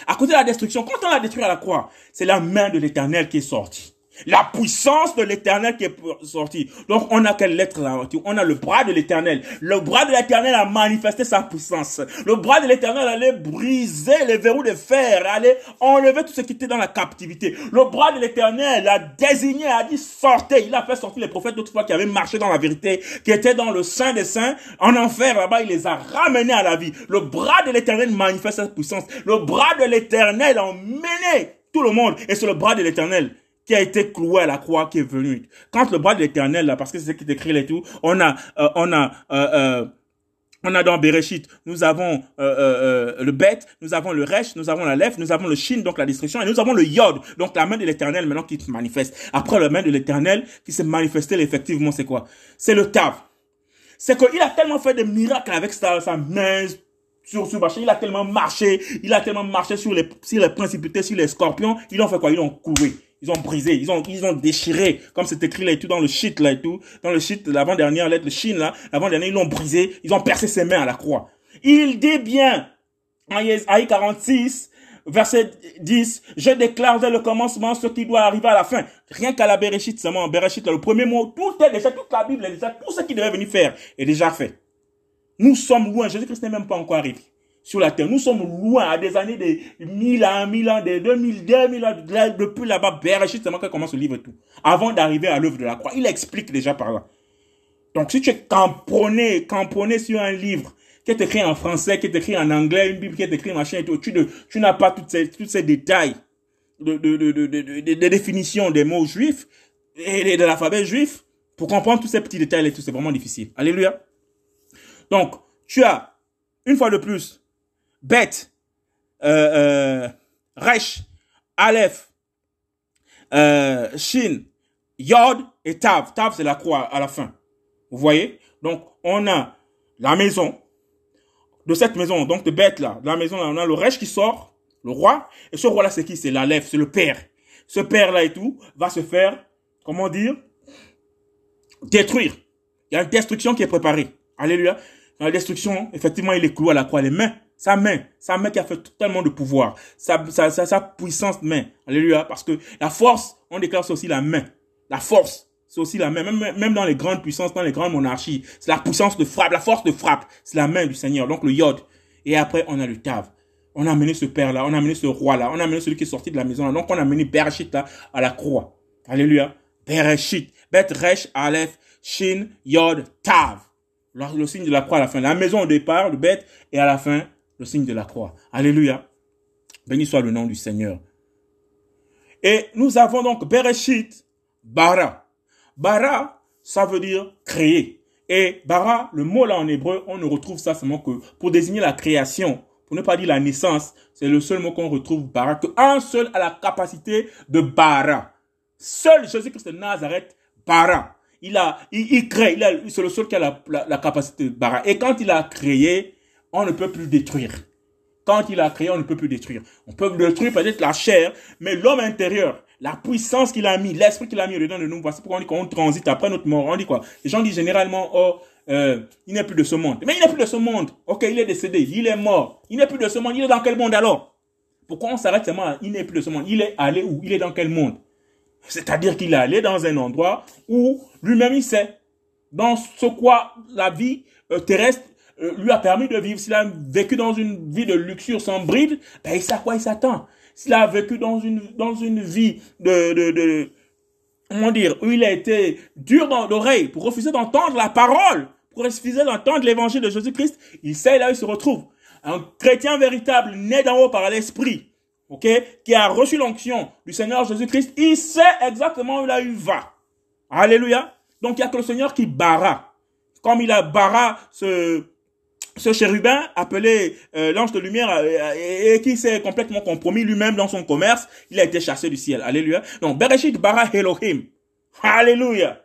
À côté de la destruction, quand on l'a détruit à la croix, c'est la main de l'éternel qui est sortie. La puissance de l'éternel qui est sortie. Donc, on a quelle lettre là On a le bras de l'éternel. Le bras de l'éternel a manifesté sa puissance. Le bras de l'éternel allait briser les verrous de fer, allait enlever tout ce qui était dans la captivité. Le bras de l'éternel a désigné, a dit sortez. Il a fait sortir les prophètes d'autrefois qui avaient marché dans la vérité, qui étaient dans le sein des saints, en enfer là-bas. Il les a ramenés à la vie. Le bras de l'éternel manifeste sa puissance. Le bras de l'éternel a emmené tout le monde. Et c'est le bras de l'éternel qui a été cloué à la croix qui est venu. Quand le bras de l'éternel, là, parce que c'est ce qui est écrit là et tout, on a, euh, on a, euh, euh, on a dans Bereshit, nous avons le bête, nous avons le resh, nous avons la lèvre, nous avons le shin, donc la destruction, et nous avons le yod, donc la main de l'éternel maintenant qui se manifeste. Après la main de l'éternel qui s'est manifestée, effectivement, c'est quoi? C'est le tav. C'est qu'il a tellement fait de miracles avec sa, sa main sur ce marché, il a tellement marché, il a tellement marché sur les, sur les principautés, sur les scorpions, ils ont fait quoi? Ils ont couru. Ils ont brisé, ils ont, ils ont déchiré, comme c'est écrit là et tout, dans le shit là et tout, dans le shit, l'avant-dernière lettre, le Chine là, l'avant-dernière, ils l'ont brisé, ils ont percé ses mains à la croix. Il dit bien, en Isaïe 46, verset 10, je déclare dès le commencement ce qui doit arriver à la fin. Rien qu'à la Bereshit seulement, Bereshit, le premier mot, tout est déjà, toute la Bible est déjà, tout ce qu'il devait venir faire est déjà fait. Nous sommes loin, Jésus-Christ n'est même pas encore arrivé sur la terre. Nous sommes loin, à des années de 1000 ans, 1000 ans, de 2000, 2000 ans, depuis là-bas, Bereshit, c'est qui commence le livre tout. Avant d'arriver à l'œuvre de la croix. Il explique déjà par là. Donc, si tu es camponné, camponné sur un livre qui est écrit en français, qui est écrit en anglais, une Bible qui est écrite machin et tout, tu, n'as pas tous ces, tous ces détails de, de, de, de, de définition des mots juifs et de l'alphabet juif pour comprendre tous ces petits détails et tout, c'est vraiment difficile. Alléluia. Donc, tu as, une fois de plus, Bet, euh, euh, Aleph, euh, Shin, Yod et Tav. Tav, c'est la croix à la fin. Vous voyez? Donc, on a la maison. De cette maison, donc de bête là, la maison là, on a le Resh qui sort, le roi. Et ce roi là, c'est qui? C'est l'Aleph, c'est le père. Ce père là et tout va se faire, comment dire? Détruire. Il y a une destruction qui est préparée. Alléluia. la destruction, effectivement, il est cloué à la croix. Les mains sa main, sa main qui a fait tellement de pouvoir, sa, sa, sa, main. Alléluia. Parce que la force, on déclare c'est aussi la main. La force, c'est aussi la main. Même, même dans les grandes puissances, dans les grandes monarchies, c'est la puissance de frappe, la force de frappe. C'est la main du Seigneur. Donc le yod. Et après, on a le tav. On a amené ce père-là, on a amené ce roi-là, on a amené celui qui est sorti de la maison-là. Donc on a amené Bereshit là, à la croix. Alléluia. Bereshit. Bet Resh, Aleph, Shin, Yod, Tav. Le, signe de la croix à la fin. La maison au départ, le bête, et à la fin, le signe de la croix. Alléluia. Béni soit le nom du Seigneur. Et nous avons donc Bereshit, Bara. Bara, ça veut dire créer. Et Bara, le mot là en hébreu, on ne retrouve ça seulement que pour désigner la création, pour ne pas dire la naissance. C'est le seul mot qu'on retrouve Bara, que un seul a la capacité de Bara. Seul Jésus-Christ de Nazareth, Bara. Il a, il, crée, il c'est le seul qui a la, la capacité de Bara. Et quand il a créé, on ne peut plus détruire. Quand il a créé, on ne peut plus détruire. On peut détruire peut-être la chair, mais l'homme intérieur, la puissance qu'il a mis, l'esprit qu'il a mis dedans de nous, voici pourquoi on dit qu'on transite après notre mort. On dit quoi? Les gens disent généralement, oh, euh, il n'est plus de ce monde. Mais il n'est plus de ce monde. Ok, il est décédé, il est mort. Il n'est plus de ce monde. Il est dans quel monde alors? Pourquoi on s'arrête seulement à il n'est plus de ce monde? Il est allé où? Il est dans quel monde? C'est-à-dire qu'il est allé dans un endroit où lui-même il sait. Dans ce quoi la vie euh, terrestre euh, lui a permis de vivre, s'il a vécu dans une vie de luxure sans bride, ben il sait à quoi il s'attend. S'il a vécu dans une, dans une vie de, de, de, comment dire, où il a été dur dans l'oreille pour refuser d'entendre la parole, pour refuser d'entendre l'évangile de Jésus-Christ, il sait là où il se retrouve. Un chrétien véritable, né d'en haut par l'esprit, ok, qui a reçu l'onction du Seigneur Jésus-Christ, il sait exactement où là il va. Alléluia. Donc il y a que le Seigneur qui barra. Comme il a barra ce, ce chérubin appelé euh, l'ange de lumière euh, et, qui s'est complètement compromis lui-même dans son commerce, il a été chassé du ciel. Alléluia. Donc Bereshit bara Elohim. Alléluia.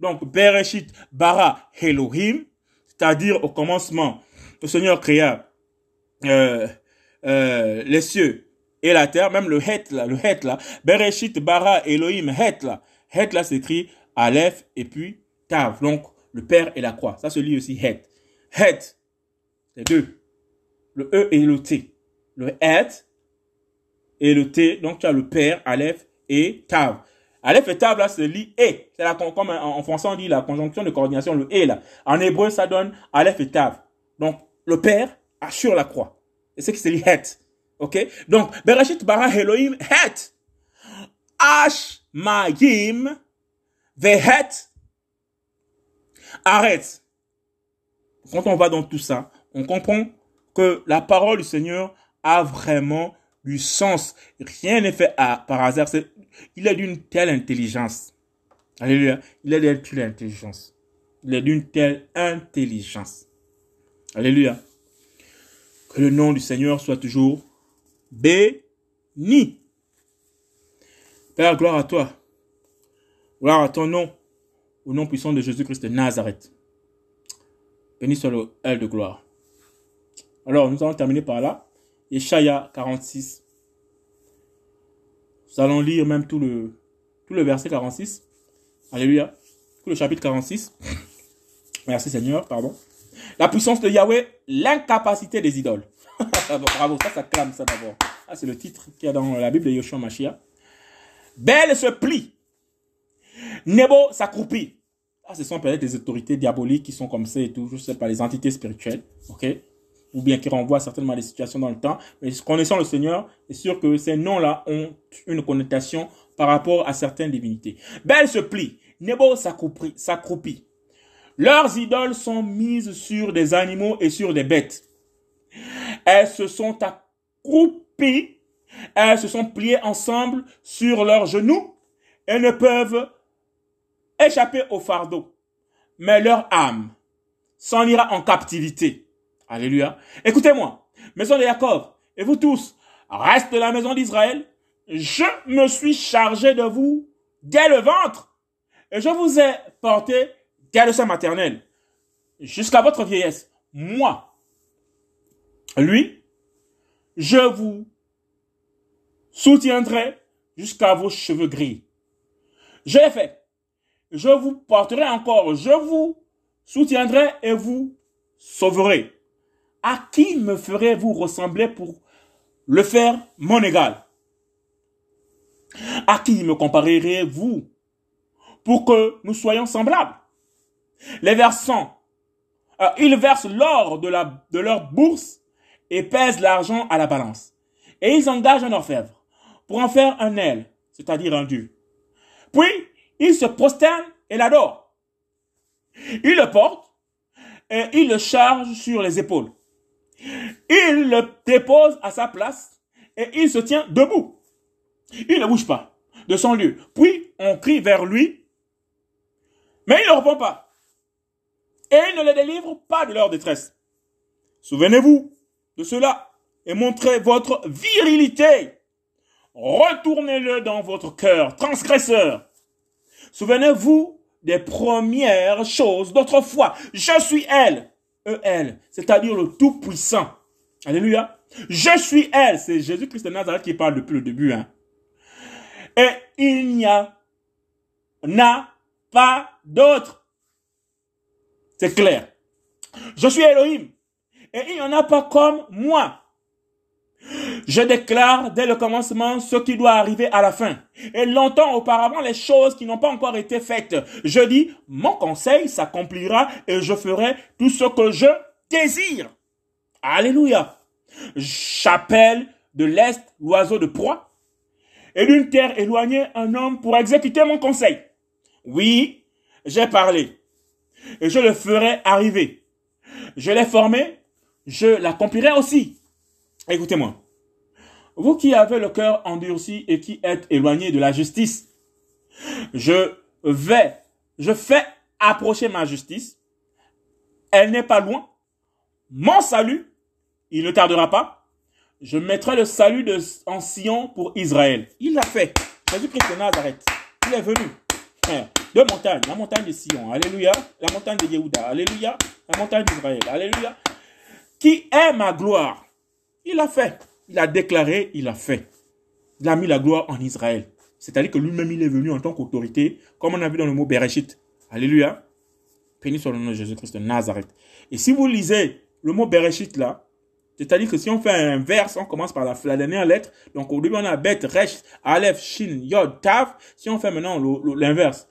Donc Bereshit bara Elohim, c'est-à-dire au commencement, le Seigneur créa euh, les cieux et la terre, même le het là, le het là. Bereshit bara Elohim het là. Het là s'écrit Aleph et puis Tav. Donc le Père et la croix. Ça se lit aussi het. Het les deux. Le E et le T. Le Et et le T. Donc tu as le Père, Aleph et Tav. Aleph et Tav, là, c'est lit et. C'est la, comme en français, on dit la conjonction de coordination, le et, là. En hébreu, ça donne Aleph et Tav. Donc, le Père assure la croix. Et c'est que c'est het. OK? Donc, Bereshit bara Elohim het. Ash mayim vehet arrête. Quand on va dans tout ça, on comprend que la parole du Seigneur a vraiment du sens. Rien n'est fait par hasard. il est d'une telle intelligence. Alléluia. Il est d'une telle intelligence. Il est d'une telle intelligence. Alléluia. Que le nom du Seigneur soit toujours béni. Père, gloire à toi. Gloire à ton nom. Au nom puissant de Jésus-Christ de Nazareth. Béni soit le L de gloire. Alors, nous allons terminer par là. Yeshaya 46. Nous allons lire même tout le, tout le verset 46. Alléluia. Tout le chapitre 46. Merci Seigneur, pardon. La puissance de Yahweh, l'incapacité des idoles. <laughs> Bravo, ça, ça clame ça d'abord. Ah, c'est le titre qu'il y a dans la Bible de Yoshua Mashiach. Belle se plie. Nebo s'accroupit. Ah, ce sont peut-être des autorités diaboliques qui sont comme ça et tout, je sais pas, les entités spirituelles, ok Ou bien qui renvoient certainement des situations dans le temps. Mais connaissant le Seigneur, c'est sûr que ces noms-là ont une connotation par rapport à certaines divinités. Belle se plie. Nebo s'accroupit. Leurs idoles sont mises sur des animaux et sur des bêtes. Elles se sont accroupies, elles se sont pliées ensemble sur leurs genoux et ne peuvent échapper au fardeau. Mais leur âme s'en ira en captivité. Alléluia. Écoutez-moi, maison de Jacob, et vous tous, reste la maison d'Israël, je me suis chargé de vous dès le ventre, et je vous ai porté dès le sein maternel, jusqu'à votre vieillesse. Moi, lui, je vous soutiendrai jusqu'à vos cheveux gris. Je l'ai fait je vous porterai encore, je vous soutiendrai et vous sauverai. À qui me ferez-vous ressembler pour le faire mon égal? À qui me comparerez-vous pour que nous soyons semblables? Les versants, euh, ils versent l'or de, de leur bourse et pèsent l'argent à la balance. Et ils engagent un orfèvre pour en faire un aile, c'est-à-dire un dieu. Puis, il se prosterne et l'adore. Il le porte et il le charge sur les épaules. Il le dépose à sa place et il se tient debout. Il ne bouge pas de son lieu. Puis on crie vers lui, mais il ne répond pas. Et il ne les délivre pas de leur détresse. Souvenez-vous de cela et montrez votre virilité. Retournez-le dans votre cœur, transgresseur. Souvenez-vous des premières choses d'autrefois. Je suis elle. E-L, c'est-à-dire le Tout-Puissant. Alléluia. Je suis elle. C'est Jésus-Christ de Nazareth qui parle depuis le début. Hein. Et il n'y a, n'a pas d'autre. C'est clair. Je suis Elohim. Et il n'y en a pas comme moi. Je déclare dès le commencement ce qui doit arriver à la fin. Et longtemps auparavant, les choses qui n'ont pas encore été faites. Je dis, mon conseil s'accomplira et je ferai tout ce que je désire. Alléluia. J'appelle de l'Est l'oiseau de proie et d'une terre éloignée un homme pour exécuter mon conseil. Oui, j'ai parlé et je le ferai arriver. Je l'ai formé, je l'accomplirai aussi. Écoutez-moi. Vous qui avez le cœur endurci et qui êtes éloigné de la justice, je vais, je fais approcher ma justice. Elle n'est pas loin. Mon salut, il ne tardera pas. Je mettrai le salut de, en Sion pour Israël. Il l'a fait. Jésus-Christ de Nazareth. Il est venu. Deux montagnes. La montagne de Sion. Alléluia. La montagne de Yehuda. Alléluia. La montagne d'Israël. Alléluia. Qui est ma gloire? Il a fait. Il a déclaré, il a fait. Il a mis la gloire en Israël. C'est-à-dire que lui-même, il est venu en tant qu'autorité, comme on a vu dans le mot Bereshit. Alléluia. Béni soit le nom de Jésus-Christ de Nazareth. Et si vous lisez le mot Bereshit là, C'est-à-dire que si on fait un verse, on commence par la, dernière lettre. Donc au début, on a Bet, Resh, Aleph, Shin, Yod, Tav. Si on fait maintenant l'inverse,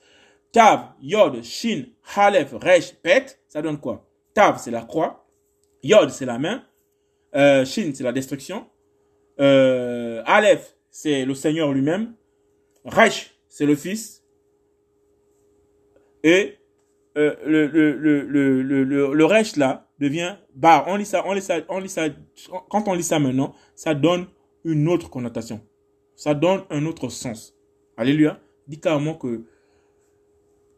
Tav, Yod, Shin, Aleph, Resh, Bet, ça donne quoi? Tav, c'est la croix. Yod, c'est la main. Euh, Shin, c'est la destruction. Euh, Aleph, c'est le Seigneur lui-même. Resh, c'est le Fils. Et euh, le, le, le, le, le, Resh, là, devient bar. On lit ça, on lit ça, on lit ça. Quand on lit ça maintenant, ça donne une autre connotation. Ça donne un autre sens. Alléluia. Dit carrément que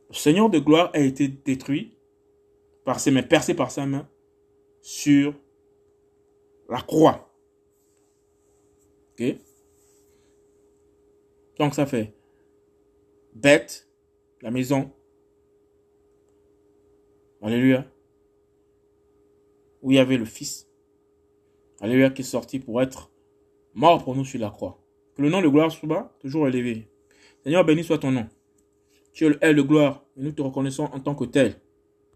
le Seigneur de gloire a été détruit par ses mains, percé par sa main sur la croix. Ok? Donc ça fait bête, la maison. Alléluia où il y avait le Fils. Alléluia, qui est sorti pour être mort pour nous sur la croix. Que le nom de gloire soit toujours élevé. Seigneur, béni soit ton nom. Tu es le gloire et nous te reconnaissons en tant que tel.